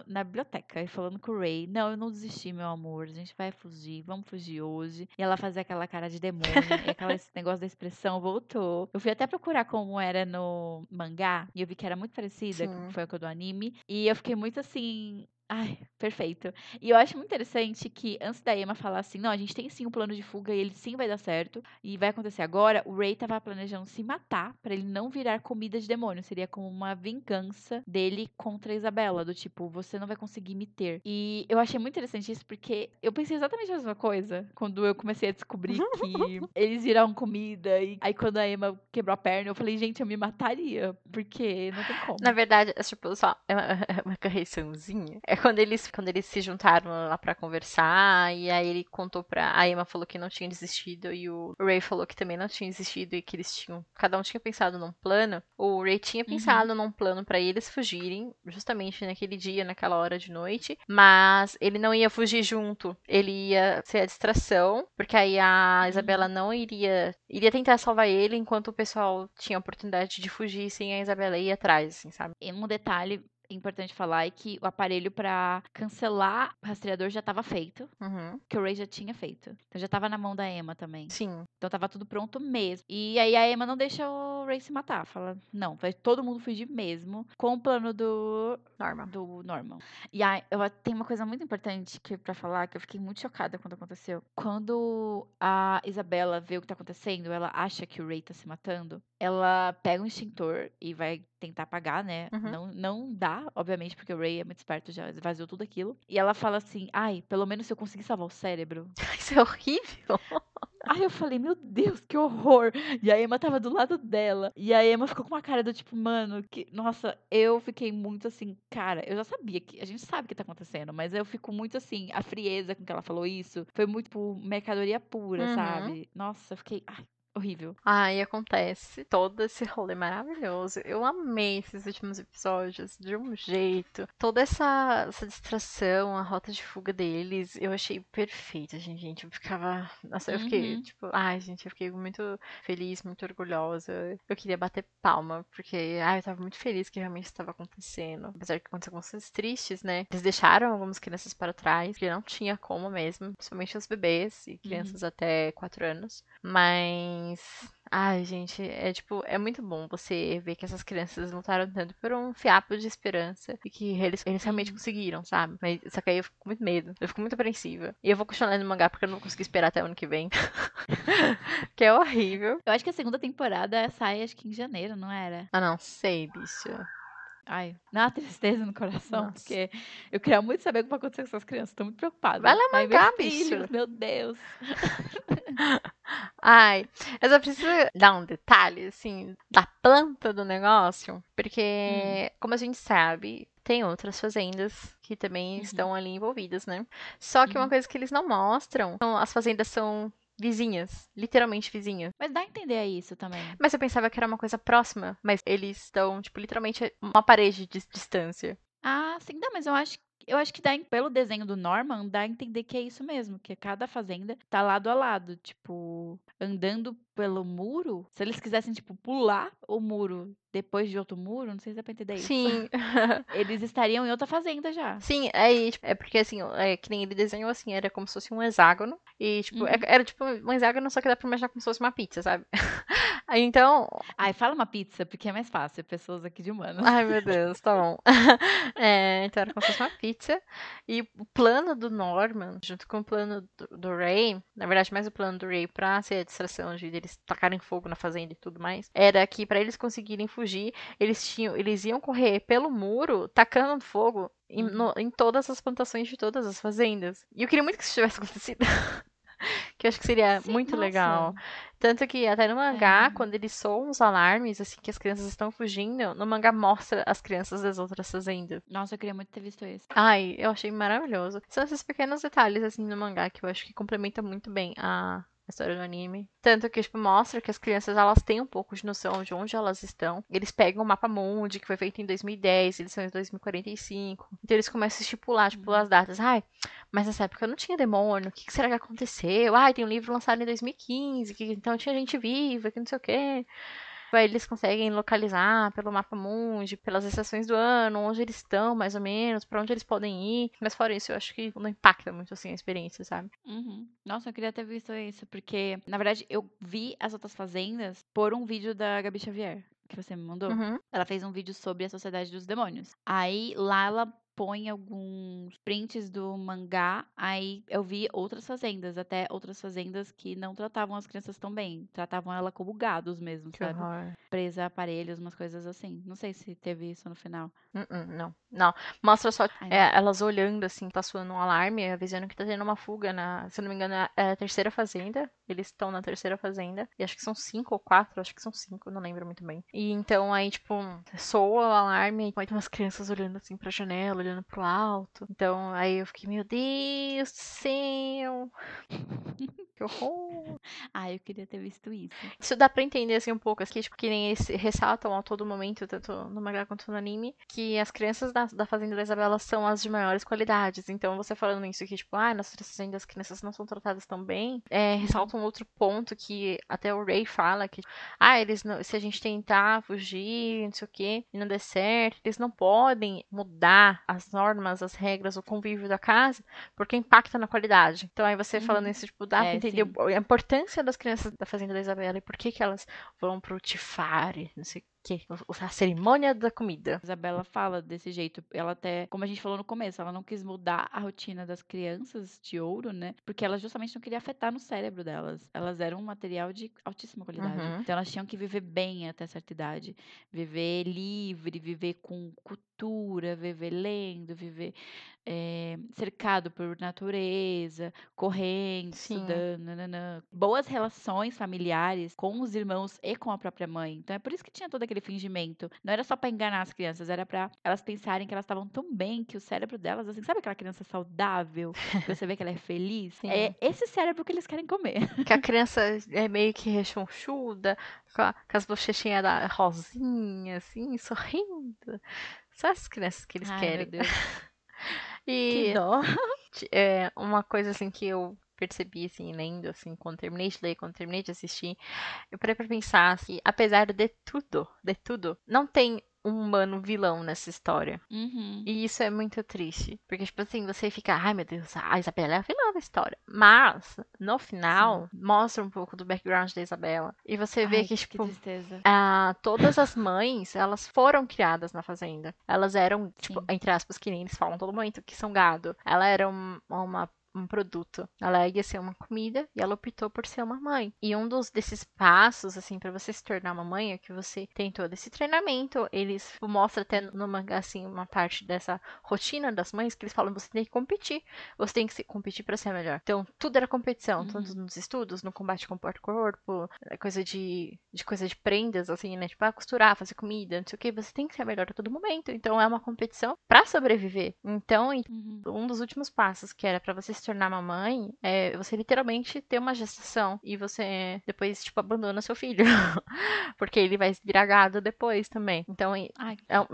na biblioteca e falando com o Ray: Não, eu não desisti, meu amor, a gente vai fugir, vamos fugir hoje. E ela fazer aquela cara de demônio, e aquela, esse negócio da expressão voltou. Eu fui até procurar como era no mangá, e eu vi que era muito parecida Sim. com foi a do anime. E eu fiquei muito assim. Ai, perfeito. E eu acho muito interessante que antes da Emma falar assim, não, a gente tem sim um plano de fuga e ele sim vai dar certo e vai acontecer agora, o Ray tava planejando se matar pra ele não virar comida de demônio, seria como uma vingança dele contra a Isabela, do tipo, você não vai conseguir me ter. E eu achei muito interessante isso porque eu pensei exatamente a mesma coisa quando eu comecei a descobrir que eles viraram comida e aí quando a Emma quebrou a perna, eu falei, gente, eu me mataria, porque não tem como. Na verdade, é tipo, só é uma, é uma correçãozinha. É quando eles, quando eles se juntaram lá pra conversar, e aí ele contou pra. A Emma falou que não tinha desistido, e o Ray falou que também não tinha desistido, e que eles tinham. Cada um tinha pensado num plano. O Ray tinha pensado num plano pra eles fugirem, justamente naquele dia, naquela hora de noite, mas ele não ia fugir junto. Ele ia ser a distração, porque aí a Isabela não iria. iria tentar salvar ele, enquanto o pessoal tinha a oportunidade de fugir sem a Isabela ir atrás, assim, sabe? E um detalhe importante falar é que o aparelho pra cancelar o rastreador já estava feito, Uhum. que o Ray já tinha feito. Então já tava na mão da Emma também. Sim. Então tava tudo pronto mesmo. E aí a Emma não deixa o Ray se matar. Fala, não, vai todo mundo fugir mesmo. Com o plano do, Norma. do Norman. E aí, eu tenho uma coisa muito importante que para falar, que eu fiquei muito chocada quando aconteceu. Quando a Isabela vê o que tá acontecendo, ela acha que o Ray tá se matando. Ela pega um extintor e vai tentar apagar, né? Uhum. Não, não dá, obviamente, porque o Ray é muito esperto, já esvaziou tudo aquilo. E ela fala assim: ai, pelo menos se eu conseguir salvar o cérebro, Isso é horrível. Aí eu falei, meu Deus, que horror. E a Emma tava do lado dela. E a Emma ficou com uma cara do tipo, mano, que. Nossa, eu fiquei muito assim, cara, eu já sabia que. A gente sabe o que tá acontecendo, mas eu fico muito assim, a frieza com que ela falou isso. Foi muito, tipo, mercadoria pura, Uhum. sabe? Nossa, eu fiquei. Ai, horrível. Aí acontece todo esse rolê maravilhoso. Eu amei esses últimos episódios de um jeito. Toda essa, essa distração, a rota de fuga deles, eu achei perfeita, gente. gente. Eu ficava. Nossa, eu fiquei, Uhum. tipo, ai, gente, eu fiquei muito feliz, muito orgulhosa. Eu queria bater palma, porque, ai, eu tava muito feliz que realmente estava acontecendo. Apesar que aconteceu algumas coisas tristes, né? Eles deixaram algumas crianças para trás, que não tinha como mesmo, principalmente os bebês e crianças até 4 anos. Mas. Ai, gente, é tipo, é muito bom você ver que essas crianças lutaram tanto por um fiapo de esperança e que eles, eles realmente conseguiram, sabe? Mas só que aí eu fico com muito medo, eu fico muito apreensiva. E eu vou continuar lendo mangá porque eu não vou conseguir esperar até o ano que vem. que é horrível. Eu acho que a segunda temporada sai, acho que em janeiro, não era? Ah, não, sei, bicho. Ai, uma tristeza no coração, Nossa. porque eu queria muito saber o que vai acontecer com essas crianças. Tô muito preocupada. Vai Ai, mangá, meus filhos, bicho. Meu Deus. Ai, eu só preciso dar um detalhe, assim, da planta do negócio, porque, como a gente sabe, tem outras fazendas que também Uhum. estão ali envolvidas, né? Só que uma Uhum. coisa que eles não mostram, são as fazendas são vizinhas, literalmente vizinhas. Mas dá a entender isso também. Mas eu pensava que era uma coisa próxima, mas eles estão, tipo, literalmente uma parede de distância. Ah, sim, não, mas eu acho, eu acho que dá, pelo desenho do Norman, dá a entender que é isso mesmo, que cada fazenda tá lado a lado, tipo, andando pelo muro. Se eles quisessem, tipo, pular o muro depois de outro muro, não sei se dá pra entender isso. Sim. Eles estariam em outra fazenda já. Sim, é, e, tipo, é porque assim, é que nem ele desenhou assim, era como se fosse um hexágono. E, tipo, é- Uhum. era tipo um hexágono, só que dá pra imaginar como se fosse uma pizza, sabe? Aí então. Ai, fala uma pizza, porque é mais fácil, pessoas aqui de humanos. Ai, meu Deus, tá bom. É, então era como se fosse uma pizza. E o plano do Norman, junto com o plano do, do Ray, na verdade, mais o plano do Ray pra ser a distração de eles tacarem fogo na fazenda e tudo mais, era que pra eles conseguirem fugir, eles tinham, eles iam correr pelo muro, tacando fogo em, Uhum. no- em todas as plantações de todas as fazendas. E eu queria muito que isso tivesse acontecido. que eu acho que seria Sim, muito nossa. legal. Tanto que até no mangá, É. quando eles soam os alarmes, assim, que as crianças estão fugindo, no mangá mostra as crianças das outras fazendas. Nossa, eu queria muito ter visto isso. Ai, eu achei maravilhoso. São esses pequenos detalhes, assim, no mangá que eu acho que complementam muito bem a a história do anime. Tanto que, tipo, mostra que as crianças, elas têm um pouco de noção de onde elas estão. Eles pegam o mapa mundi, que foi feito em 2010, eles são em 2045. Então eles começam a estipular, tipo, as datas. Ai, mas nessa época não tinha demônio, o que, que será que aconteceu? Ai, tem um livro lançado em 2015, que então tinha gente viva, que não sei o quê. Eles conseguem localizar pelo mapa mundi, pelas estações do ano, onde eles estão, mais ou menos, pra onde eles podem ir. Mas fora isso, eu acho que não impacta muito assim a experiência, sabe? Uhum. Nossa, eu queria ter visto isso, porque, na verdade, eu vi as outras fazendas por um vídeo da Gabi Xavier, que você me mandou. Uhum. Ela fez um vídeo sobre a Sociedade dos Demônios. Aí lá ela põe alguns prints do mangá, aí eu vi outras fazendas, até outras fazendas que não tratavam as crianças tão bem, tratavam ela como gados mesmo, Que sabe? horror. Presa a aparelhos, umas coisas assim. Não sei se teve isso no final. Uh-uh, não, não. Mostra só Ai, é, elas olhando assim, tá um alarme, avisando que tá tendo uma fuga na. Se não me engano, é a terceira fazenda. Eles estão na terceira fazenda. E acho que são cinco ou quatro, acho que são cinco, não lembro muito bem. E então aí, tipo, soa o alarme, aí tem umas crianças olhando assim pra janela, olhando pro alto. Então aí eu fiquei, meu Deus do céu! que horror! Ah, eu queria ter visto isso. Isso dá pra entender assim um pouco, assim, tipo, que nem eles ressaltam a todo momento, tanto no mangá quanto no anime, que as crianças da, da Fazenda da Isabela são as de maiores qualidades. Então, você falando isso que, tipo, ah, nas fazendas as crianças não são tratadas tão bem, é, ressalta um outro ponto que até o Ray fala, que, ah, eles não, se a gente tentar fugir, não sei o quê, e não der certo, eles não podem mudar as normas, as regras, o convívio da casa, porque impacta na qualidade. Então, aí você falando Uhum. isso, tipo, dá pra É, entender sim. a importância das crianças da Fazenda da Isabela e por que que elas vão pro Tifare, não sei que a cerimônia da comida. Isabela fala desse jeito. Ela até, como a gente falou no começo, ela não quis mudar a rotina das crianças de ouro, né? Porque ela justamente não queria afetar no cérebro delas. Elas eram um material de altíssima qualidade. Uhum. Então elas tinham que viver bem até certa idade. Viver livre, viver com cultura, viver lendo, viver eh, cercado por natureza, correndo, Sim. estudando, nananã. boas relações familiares com os irmãos e com a própria mãe. Então é por isso que tinha todo aquele fingimento. Não era só pra enganar as crianças, era pra elas pensarem que elas estavam tão bem que o cérebro delas, assim, sabe aquela criança saudável, que você vê que ela é feliz? Sim. É esse cérebro que eles querem comer. Que a criança é meio que rechonchuda, com, a- com as bochechinhas da rosinha, assim, sorrindo. Só essas crianças que eles Ai, querem. meu Deus. E Que dó. é, uma coisa assim que eu percebi assim lendo assim quando terminei de ler quando terminei de assistir eu parei pra pensar que apesar de tudo de tudo não tem um humano vilão nessa história Uhum. e isso é muito triste porque tipo assim você fica ai meu Deus a Isabela é a vilã da história mas no final mostra um pouco do background da Isabela e você vê Ai, que tipo tristeza. ah, todas as mães, elas foram criadas na fazenda. Elas eram, tipo, Sim. entre aspas, que nem eles falam todo momento, que são gado. Ela era um- uma, um produto. Ela ia ser uma comida e ela optou por ser uma mãe. E um dos desses passos, assim, pra você se tornar uma mãe é que você tem todo esse treinamento. Eles tipo, mostra até no mangá, assim, uma parte dessa rotina das mães que eles falam: você tem que competir. Você tem que se- competir pra ser melhor. Então, tudo era competição, Uhum. tanto nos estudos, no combate corpo a corpo, é coisa de, de coisa de prendas, assim, né? Tipo, ah, costurar, fazer comida, não sei o que. Você tem que ser melhor a todo momento. Então, é uma competição pra sobreviver. Então, Uhum. um dos últimos passos que era pra você se tornar uma mãe é você literalmente ter uma gestação e você depois, tipo, abandona seu filho. Porque ele vai virar gado depois também. Então, Ai, é, um-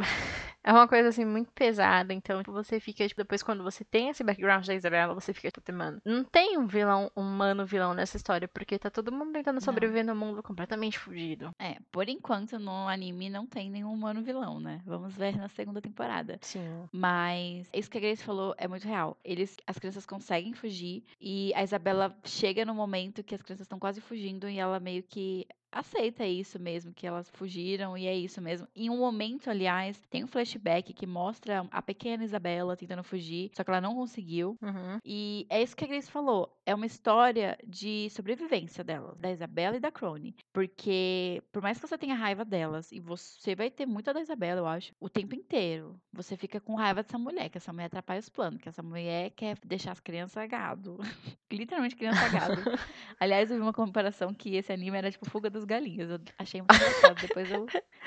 é uma coisa assim muito pesada. Então, tipo, você fica, tipo, depois quando você tem esse background da Isabela, você fica, tipo, mano, não tem um vilão, humano vilão nessa história, porque tá todo mundo tentando Não. sobreviver no mundo completamente fugido. É, por enquanto no anime não tem nenhum humano vilão, né? Vamos ver na segunda temporada. Sim. Mas isso que a Grace falou é muito real. Eles, as crianças conseguem fugir e a Isabela chega no momento que as crianças estão quase fugindo e ela meio que aceita isso mesmo, que elas fugiram e é isso mesmo. Em um momento, aliás, tem um flashback que mostra a pequena Isabela tentando fugir, só que ela não conseguiu. Uhum. E é isso que a Grace falou. É uma história de sobrevivência delas, da Isabela e da Crone. Porque, por mais que você tenha raiva delas, e você vai ter muita da Isabela, eu acho, o tempo inteiro, você fica com raiva dessa mulher, que essa mulher atrapalha os planos, que essa mulher quer deixar as crianças gado. Literalmente criança gado. Aliás, eu vi uma comparação que esse anime era tipo Fuga dos Galinhas. Eu achei muito engraçado. Depois eu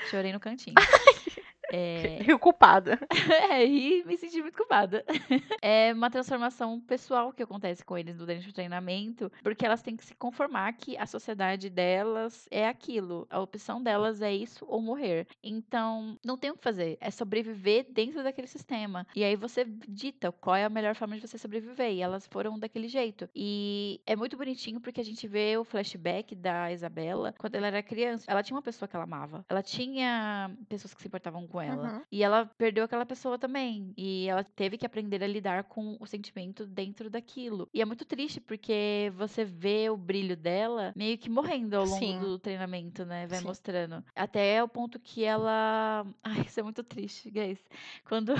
chorei no cantinho. É, Rio culpada. é, e me senti muito culpada. É uma transformação pessoal que acontece com eles durante o treinamento, porque elas têm que se conformar que a sociedade delas é aquilo. A opção delas é isso ou morrer. Então, não tem o que fazer. É sobreviver dentro daquele sistema. E aí você dita qual é a melhor forma de você sobreviver. E elas foram daquele jeito. E é muito bonitinho porque a gente vê o flashback da Isabela quando ela era criança. Ela tinha uma pessoa que ela amava. Ela tinha pessoas que se importavam com ela. Uhum. E ela perdeu aquela pessoa também. E ela teve que aprender a lidar com o sentimento dentro daquilo. E é muito triste porque você vê o brilho dela meio que morrendo ao longo Sim. do treinamento, né? Vai Sim. mostrando. Até o ponto que ela. Ai, isso é muito triste, guys. Quando.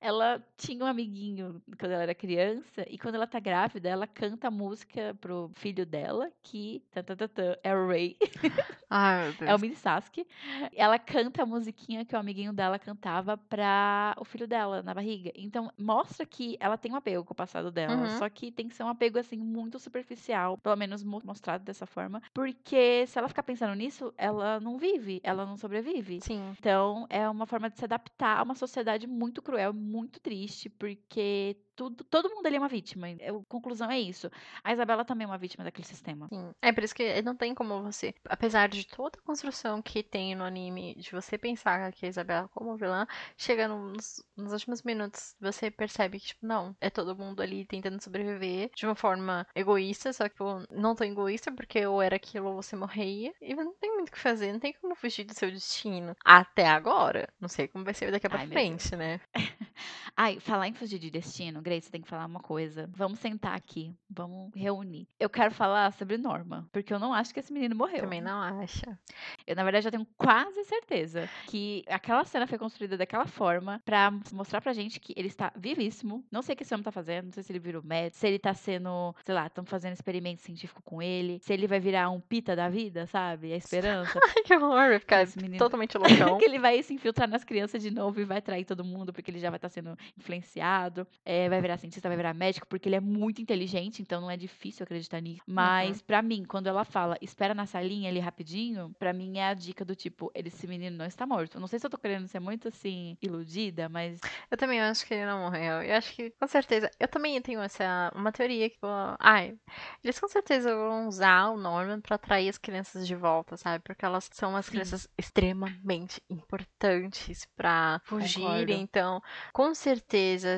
Ela tinha um amiguinho quando ela era criança, e quando ela tá grávida, ela canta a música pro filho dela, que tan, tan, tan, é o Ray. Ai. É o mini Sasuke. Ela canta a musiquinha que o amiguinho dela cantava pra o filho dela na barriga. Então, mostra que ela tem um apego com o passado dela. Uhum. Só que tem que ser um apego, assim, muito superficial. Pelo menos mo- mostrado dessa forma. Porque se ela ficar pensando nisso, ela não vive. Ela não sobrevive. Sim. Então, é uma forma de se adaptar a uma sociedade muito cruel, muito triste, porque tudo, todo mundo ali é uma vítima. A conclusão é isso. A Isabela também é uma vítima daquele sistema. Sim. É por isso que não tem como você, apesar de toda a construção que tem no anime, de você pensar que a Isabela como vilã, chega nos, nos últimos minutos, você percebe que, tipo, não, é todo mundo ali tentando sobreviver de uma forma egoísta, só que, tipo, não tão egoísta, porque ou era aquilo ou você morria, e não tem muito o que fazer, não tem como fugir do seu destino. Até agora. Não sei como vai ser daqui pra Ai, frente, né? Ai, falar em fugir de destino, Grace, você tem que falar uma coisa. Vamos sentar aqui, vamos reunir. Eu quero falar sobre Norma, porque eu não acho que esse menino morreu. Também não acha. Eu, na verdade, já tenho quase certeza que aquela cena foi construída daquela forma pra mostrar pra gente que ele está vivíssimo. Não sei o que esse homem tá fazendo, não sei se ele virou médico, se ele tá sendo, sei lá, estão fazendo experimento científico com ele, se ele vai virar um pita da vida, sabe? A esperança. Ai, que horror, vai ficar Esse menino- totalmente loucão. que ele vai se infiltrar nas crianças de novo e vai trair todo mundo, porque ele já vai estar sendo influenciado. É, vai virar cientista, vai virar médico, porque ele é muito inteligente, então não é difícil acreditar nisso. Mas, pra mim, quando ela fala, espera na salinha ali rapidinho, pra mim é a dica do tipo, esse menino não está morto. Não sei se eu tô querendo ser muito assim, iludida, mas Eu também acho que ele não morreu. Eu acho que, com certeza. Eu também tenho essa. Uma teoria que. vou- Ai, eles com certeza vão usar o Norman pra atrair as crianças de volta, sabe? Porque elas são umas Sim. crianças extremamente importantes pra fugirem. Concordo. Então, com certeza,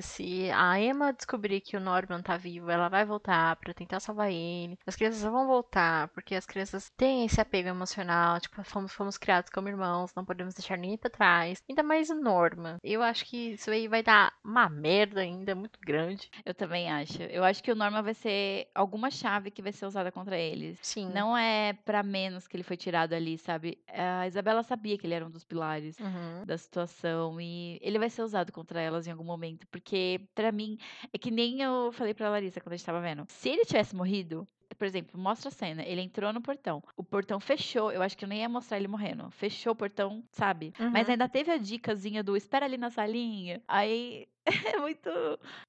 se a Emma descobrir que o Norman tá vivo, ela vai voltar pra tentar salvar ele. As crianças vão voltar, porque as crianças têm esse apego emocional. Tipo, fomos, fomos criados como irmãos, não podemos deixar ninguém pra trás. Ainda mais o Norman. Eu acho que isso aí vai dar uma merda ainda muito grande. eu também acho. Eu acho que o Norma vai ser alguma chave que vai ser usada contra eles. Sim. Não é pra menos que ele foi tirado ali, sabe? A Isabela sabia que ele era um dos pilares. Uhum. da situação e ele vai ser usado contra elas em algum momento, porque pra mim é que nem eu falei pra Larissa quando a gente tava vendo. Se ele tivesse morrido, por exemplo, mostra a cena, ele entrou no portão, o portão fechou, eu acho que eu nem ia mostrar ele morrendo. Fechou o portão, sabe? Mas Uhum. ainda teve a dicasinha do espera ali na salinha. Aí é muito,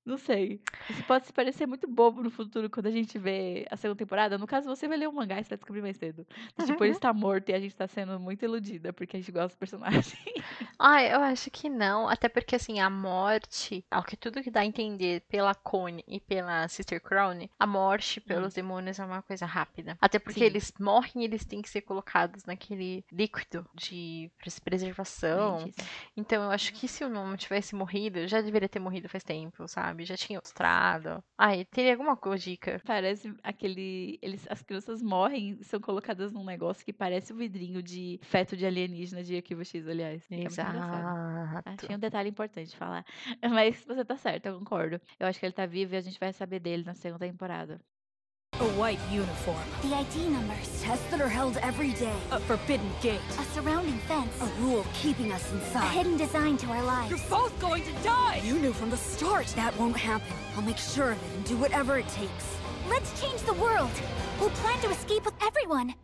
não sei. Isso pode se parecer muito bobo no futuro quando a gente vê a segunda temporada. No caso, você vai ler o mangá e você vai descobrir mais cedo. Tipo, ele está morto e a gente tá sendo muito iludida porque a gente gosta do personagem. Ah, eu acho que não. Até porque, assim, a morte, ao que tudo que dá a entender pela Cone e pela Sister Crown, a morte pelos demônios é uma coisa rápida. Até porque Sim. eles morrem e eles têm que ser colocados naquele líquido de pres- preservação. Então, eu acho que se o Nomo tivesse morrido, já deveria ter morrido faz tempo, sabe? Já tinha mostrado. Ai, teria alguma dica. Parece aquele. Eles, as crianças morrem e são colocadas num negócio que parece o vidrinho de feto de alienígena de Arquivo X, aliás. É engraçado. Exato. Achei um detalhe importante de falar. Mas você tá certo, eu concordo. Eu acho que ele tá vivo e a gente vai saber dele na segunda temporada. A white uniform. The ID numbers. Tests that are held every day. A forbidden gate. A surrounding fence. A rule keeping us inside. A hidden design to our lives. You're both going to die! You knew from the start that won't happen. I'll make sure of it and do whatever it takes. Let's change the world. We'll plan to escape with everyone.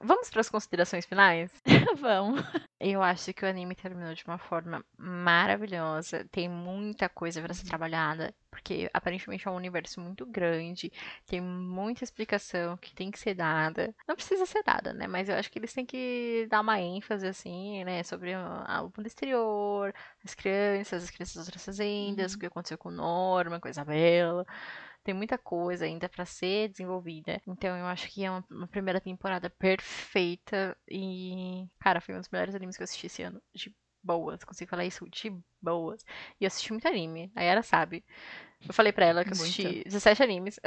Vamos para as considerações finais? Vamos. Eu acho que o anime terminou de uma forma maravilhosa. Tem muita coisa para ser trabalhada, porque aparentemente é um universo muito grande, tem muita explicação que tem que ser dada. Não precisa ser dada, né? Mas eu acho que eles têm que dar uma ênfase assim, né, sobre a- o mundo exterior, as crianças, as crianças das outras fazendas, o que aconteceu com Norma, com a Isabela. Tem muita coisa ainda pra ser desenvolvida. Então eu acho que é uma, uma primeira temporada perfeita. E, cara, foi um dos melhores animes que eu assisti esse ano. De boas. Consigo falar isso de boas. E eu assisti muito anime. A Yara sabe. Eu falei pra ela que eu assisti Muito. 17 animes.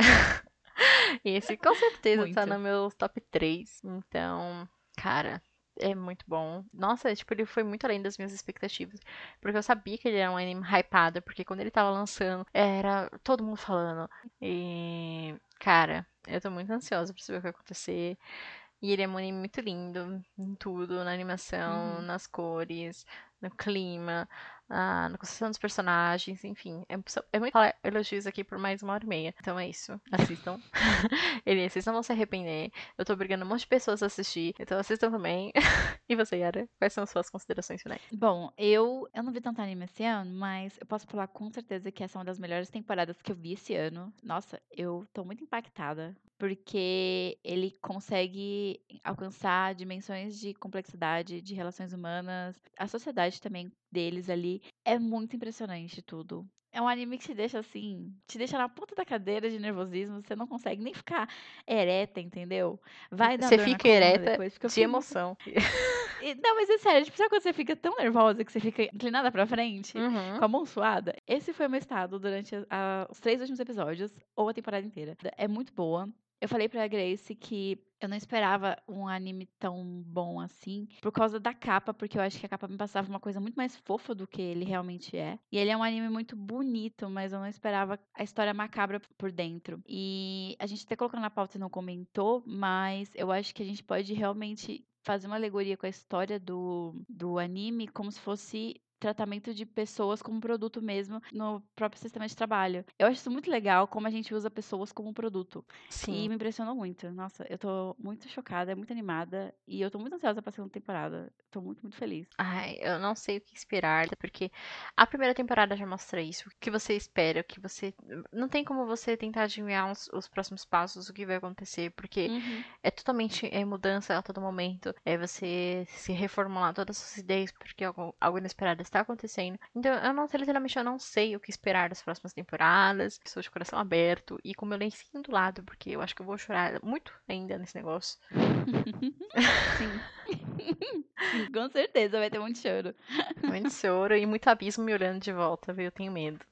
e esse com certeza tá Muito. no meu top 3. Então, cara. É muito bom. Nossa, tipo, ele foi muito além das minhas expectativas. Porque eu sabia que ele era um anime hypado, porque quando ele tava lançando, era todo mundo falando. E, cara, eu tô muito ansiosa pra saber o que vai acontecer. E ele é um anime muito lindo em tudo, na animação, Uhum. nas cores, no clima, ah, na construção dos personagens, enfim. É, é muito falar elogios aqui por mais uma hora e meia. Então é isso. Assistam. ele, vocês não vão se arrepender. Eu tô obrigando um monte de pessoas a assistir. Então assistam também. e você, Yara? Quais são as suas considerações finais? Bom, eu, eu não vi tanto anime esse ano, mas eu posso falar com certeza que essa é uma das melhores temporadas que eu vi esse ano. Nossa, eu tô muito impactada, porque ele consegue alcançar dimensões de complexidade, de relações humanas, a sociedade também deles ali. É muito impressionante tudo. É um anime que te deixa assim, te deixa na ponta da cadeira de nervosismo, você não consegue nem ficar ereta, entendeu? Vai dar Você fica ereta depois, De muito emoção. e- Não, mas é sério, tipo, sabe quando você fica tão nervosa que você fica inclinada pra frente? Uhum. Com a mão suada? Esse foi o meu estado durante a- a- os três últimos episódios, ou a temporada inteira. É muito boa. Eu falei pra Grace que eu não esperava um anime tão bom assim, por causa da capa, porque eu acho que a capa me passava uma coisa muito mais fofa do que ele realmente é. E ele é um anime muito bonito, mas eu não esperava a história macabra por dentro. E a gente até colocou na pauta e não comentou, mas eu acho que a gente pode realmente fazer uma alegoria com a história do, do anime como se fosse tratamento de pessoas como produto mesmo no próprio sistema de trabalho. Eu acho isso muito legal como a gente usa pessoas como produto. Sim. E me impressionou muito. Nossa, eu tô muito chocada, muito animada e eu tô muito ansiosa pra segunda temporada. Tô muito, muito feliz. Ai, eu não sei o que esperar, porque a primeira temporada já mostra isso. O que você espera, o que você. Não tem como você tentar adivinhar os, os próximos passos, o que vai acontecer, porque Uhum. é totalmente é mudança a todo momento. É você se reformular todas as suas ideias, porque algo, algo inesperado está acontecendo. Então, eu não, literalmente, eu não sei o que esperar das próximas temporadas. Estou de coração aberto e com meu lencinho do lado, porque eu acho que eu vou chorar muito ainda nesse negócio. Sim, com certeza vai ter muito choro. Muito choro e muito abismo me olhando de volta, viu? Eu tenho medo.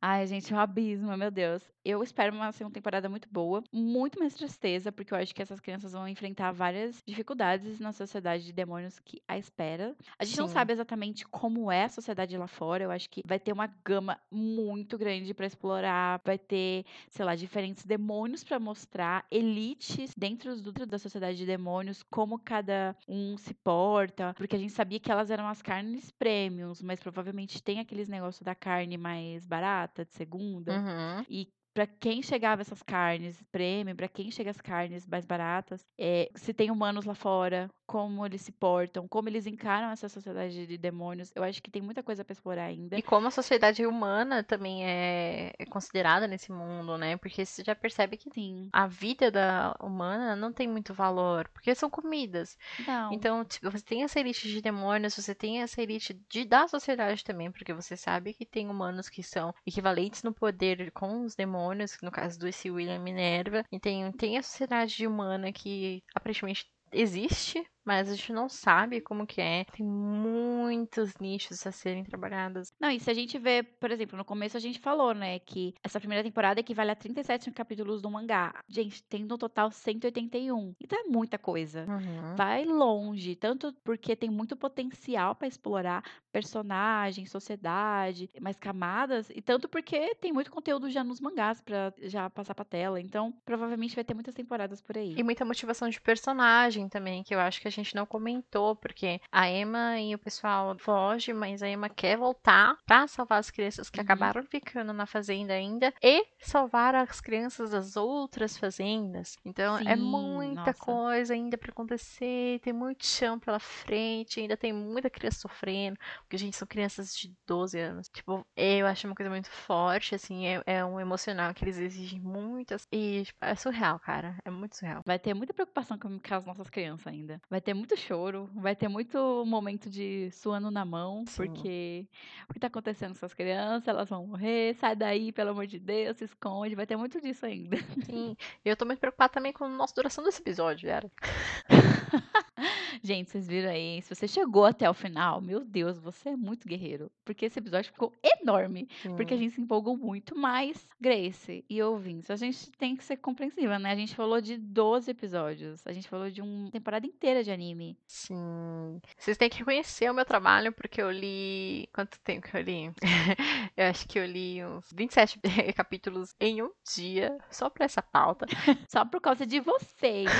Ai, gente, um abismo, meu Deus. Eu espero uma segunda temporada muito boa, muito mais tristeza, porque eu acho que essas crianças vão enfrentar várias dificuldades na sociedade de demônios que a espera. A gente não Sim. sabe exatamente como é a sociedade lá fora. Eu acho que vai ter uma gama muito grande pra explorar, vai ter, sei lá, diferentes demônios pra mostrar, elites dentro do- da sociedade de demônios, como cada um se porta, porque a gente sabia que elas eram as carnes premiums, mas provavelmente tem aqueles negócios da carne mais barata, de segunda. Uhum. E para quem chegava essas carnes premium, para quem chega as carnes mais baratas, é, se tem humanos lá fora, como eles se portam, como eles encaram essa sociedade de demônios, eu acho que tem muita coisa para explorar ainda. E como a sociedade humana também é, é considerada nesse mundo, né? Porque você já percebe que Sim, a vida da humana não tem muito valor, porque são comidas. não. Então, tipo, você tem essa elite de demônios, você tem essa elite de, da sociedade também, porque você sabe que tem humanos que são equivalentes no poder com os demônios, no caso do esse William Minerva, e tem, tem a sociedade humana que aparentemente existe, mas a gente não sabe como que é. Tem muitos nichos a serem trabalhados. Não, e se a gente vê, por exemplo, no começo a gente falou, né, que essa primeira temporada equivale a 37 capítulos do mangá. Gente, tem no total 181. Então é muita coisa. Uhum. vai longe, tanto porque tem muito potencial para explorar personagem, sociedade, mais camadas, e tanto porque tem muito conteúdo já nos mangás para já passar pra tela. Então, provavelmente vai ter muitas temporadas por aí. E muita motivação de personagem também, que eu acho que a gente não comentou, porque a Emma e o pessoal fogem, mas a Emma quer voltar pra salvar as crianças que Uhum. acabaram ficando na fazenda ainda e salvar as crianças das outras fazendas. Então é Sim, muita nossa. coisa ainda pra acontecer, tem muito chão pela frente, ainda tem muita criança sofrendo, porque a gente são crianças de 12 anos. Tipo, eu acho uma coisa muito forte, assim, é, é um emocional que eles exigem muito, assim, e tipo, é surreal, cara, é muito surreal. Vai ter muita preocupação com, com as nossas crianças ainda. Vai ter muito choro, vai ter muito momento de suando na mão, Sim. porque o que tá acontecendo com essas crianças, elas vão morrer, sai daí, pelo amor de Deus, se esconde, vai ter muito disso ainda. Sim, eu tô muito preocupada também com a nossa duração desse episódio, era. Gente, vocês viram aí? Se você chegou até o final, meu Deus, você é muito guerreiro. Porque esse episódio ficou enorme. Porque a gente se empolgou muito. Mas, Grace e ouvintes, a gente tem que ser compreensiva, né? A gente falou de 12 episódios. A gente falou de uma temporada inteira de anime. Sim. Vocês têm que reconhecer o meu trabalho, porque eu li. Quanto tempo que eu li? eu acho que eu li uns 27 capítulos em um dia, só pra essa pauta. Só por causa de vocês.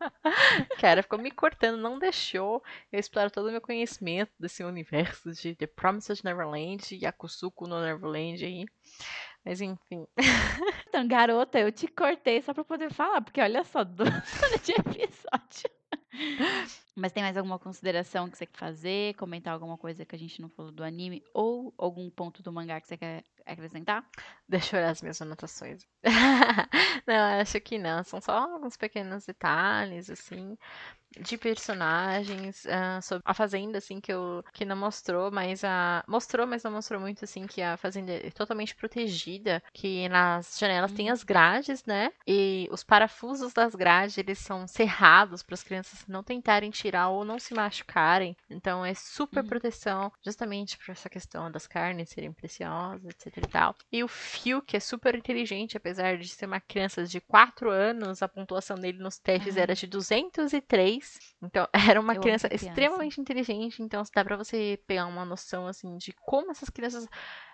Cara, ficou me cortando, não deixou eu explorar todo o meu conhecimento desse universo de The Promised Neverland e Yakusuko no Neverland aí. Mas enfim. Então, garota, eu te cortei só pra poder falar. Porque olha só, 12 de episódio. Mas tem mais alguma consideração que você quer fazer? Comentar alguma coisa que a gente não falou do anime? Ou algum ponto do mangá que você quer acrescentar? Deixa eu olhar as minhas anotações. não, acho que não. São só alguns pequenos detalhes, assim. de personagens, ah, sobre a Fazenda, assim, que, eu, que não mostrou, mas a. Mostrou, mas não mostrou muito, assim, que a Fazenda é totalmente protegida, que nas janelas tem as grades, né? E os parafusos das grades, eles são cerrados para as crianças não tentarem tirar ou não se machucarem. Então é super Uhum. proteção, justamente por essa questão das carnes serem preciosas, etc e tal. E o Phil, que é super inteligente, apesar de ser uma criança de 4 anos, a pontuação dele nos testes Ah. era de 203. Então, era uma criança criança. extremamente inteligente. Então, dá pra você pegar uma noção, assim, de como essas crianças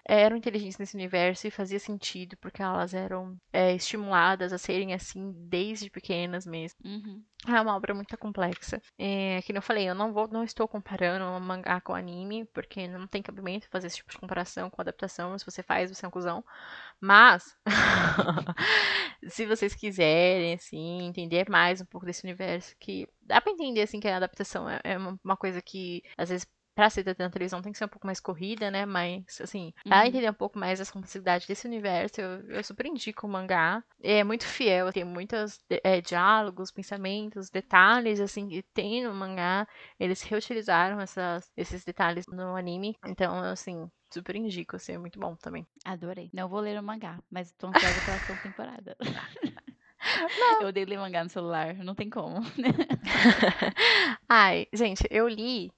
eram inteligentes nesse universo e fazia sentido, porque elas eram é, estimuladas a serem assim desde pequenas mesmo. Uhum. É uma obra muito complexa. É, que eu falei, eu não vou, não estou comparando o mangá com o anime, porque não tem cabimento fazer esse tipo de comparação com adaptação. Se você faz, você é um cuzão. Mas, se vocês quiserem, assim, entender mais um pouco desse universo, que dá pra entender, assim, que a adaptação é, é uma, uma coisa que, às vezes, pra ser na televisão tem que ser um pouco mais corrida, né? Mas, assim, pra Uhum. entender um pouco mais as complexidades desse universo, eu, eu super indico o mangá. É muito fiel, tem muitos é, diálogos, pensamentos, detalhes, assim, que tem no mangá. Eles reutilizaram essas, esses detalhes no anime. Então, assim, super indico, assim, é muito bom também. Adorei. Não vou ler o mangá, mas tô ansiosa pela segunda temporada. Eu odeio ler mangá no celular, não tem como. Ai, gente, eu li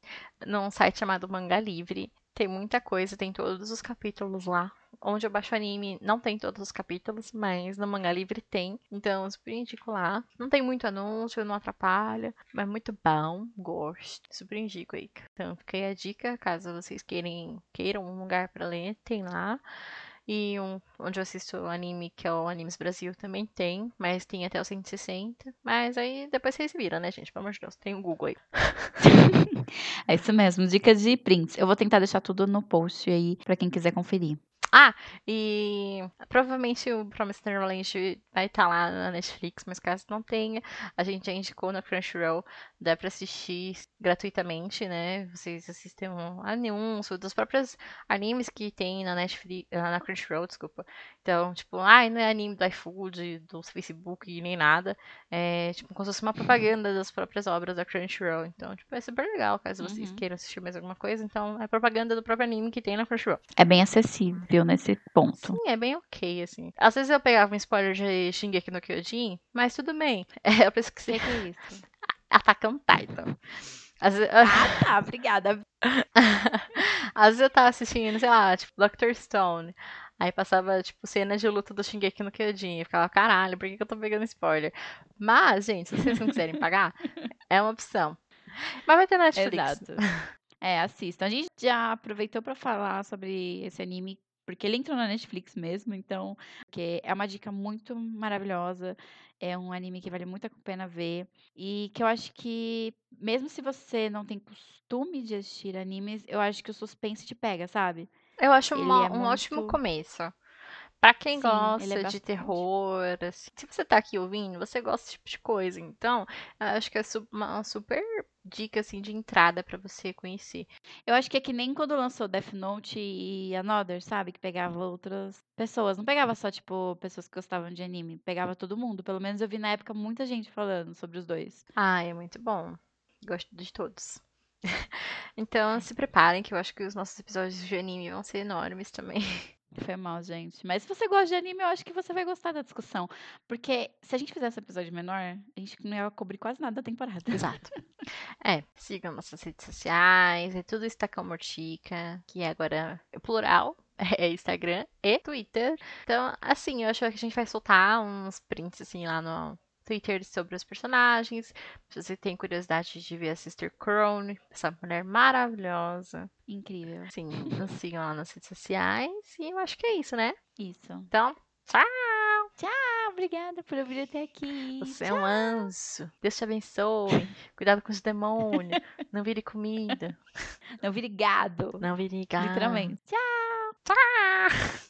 num site chamado Manga Livre. Tem muita coisa, tem todos os capítulos lá. Onde eu baixo anime, não tem todos os capítulos, mas no Manga Livre tem. Então, super indico lá. Não tem muito anúncio, não atrapalha, mas muito bom, gosto. Super indico aí. Então, fica aí a dica, caso vocês queiram, queiram um lugar pra ler, tem lá. E um, onde eu assisto anime, que é o Animes Brasil, também tem, mas tem até o 160. Mas aí depois vocês viram, né, gente? Pelo amor de Deus, tem o Google aí. É isso mesmo, dicas de prints. Eu vou tentar deixar tudo no post aí pra quem quiser conferir. E provavelmente o Promised Neverland vai estar lá na Netflix, mas caso não tenha, a gente já indicou na Crunchyroll, dá pra assistir gratuitamente, né? Vocês assistem um anúncio dos próprios animes que tem na Netflix, ah, na Crunchyroll, desculpa. Então, tipo, ai, não é anime do iFood, do Facebook, nem nada. É tipo como se fosse uma propaganda das próprias obras da Crunchyroll. Então, tipo, é super legal, caso vocês Uhum. queiram assistir mais alguma coisa. Então, é propaganda do próprio anime que tem na Crunchyroll. É bem acessível nesse ponto. Sim, é bem ok, assim. Às vezes eu pegava um spoiler de Shingeki no Kyojin, mas tudo bem. É, eu que que é isso? Attack on Titan. Às vezes, Ah, tá, obrigada. às vezes eu tava assistindo, sei lá, tipo, Doctor Stone. Aí passava, tipo, cena de luta do Shingeki no Kyojin. Eu ficava, caralho, por que, que eu tô pegando spoiler? Mas, gente, se vocês não quiserem pagar, é uma opção. Mas vai ter Netflix. Exato. É, assistam. A gente já aproveitou pra falar sobre esse anime, porque ele entrou na Netflix mesmo, então, que é uma dica muito maravilhosa. É um anime que vale muito a pena ver. E que eu acho que, mesmo se você não tem costume de assistir animes, eu acho que o suspense te pega, sabe? Eu acho Ele uma- é um ótimo muito- começo. Pra quem Sim, é gosta de bastante. terror, assim, se você tá aqui ouvindo, você gosta desse tipo de coisa. Então, eu acho que é uma super dica assim de entrada pra você conhecer. Eu acho que é que nem quando lançou Death Note e Another, sabe? Que pegava outras pessoas. Não pegava só, tipo, pessoas que gostavam de anime. Pegava todo mundo. Pelo menos eu vi na época muita gente falando sobre os dois. Ah, é muito bom. Gosto de todos. Então, se preparem que eu acho que os nossos episódios de anime vão ser enormes também. Foi mal, gente. Mas se você gosta de anime, eu acho que você vai gostar da discussão. Porque se a gente fizesse um episódio menor, a gente não ia cobrir quase nada da temporada. Exato. É, sigam nossas redes sociais, é tudo Estacão Mortica, que agora é plural, é Instagram e Twitter. Então, assim, eu acho que a gente vai soltar uns prints assim lá no Twitter sobre os personagens. Se você tem curiosidade de ver a Sister Crone, essa mulher maravilhosa, Incrível. assim, nos sigam lá nas redes sociais. E eu acho que é isso, né? Isso. Então, tchau! Ah, obrigada por ouvir até aqui. Você é um anjo. Deus te abençoe. Cuidado com os demônios. Não vire comida. Não vire gado. Não vire gado. Literalmente. Tchau. Tchau!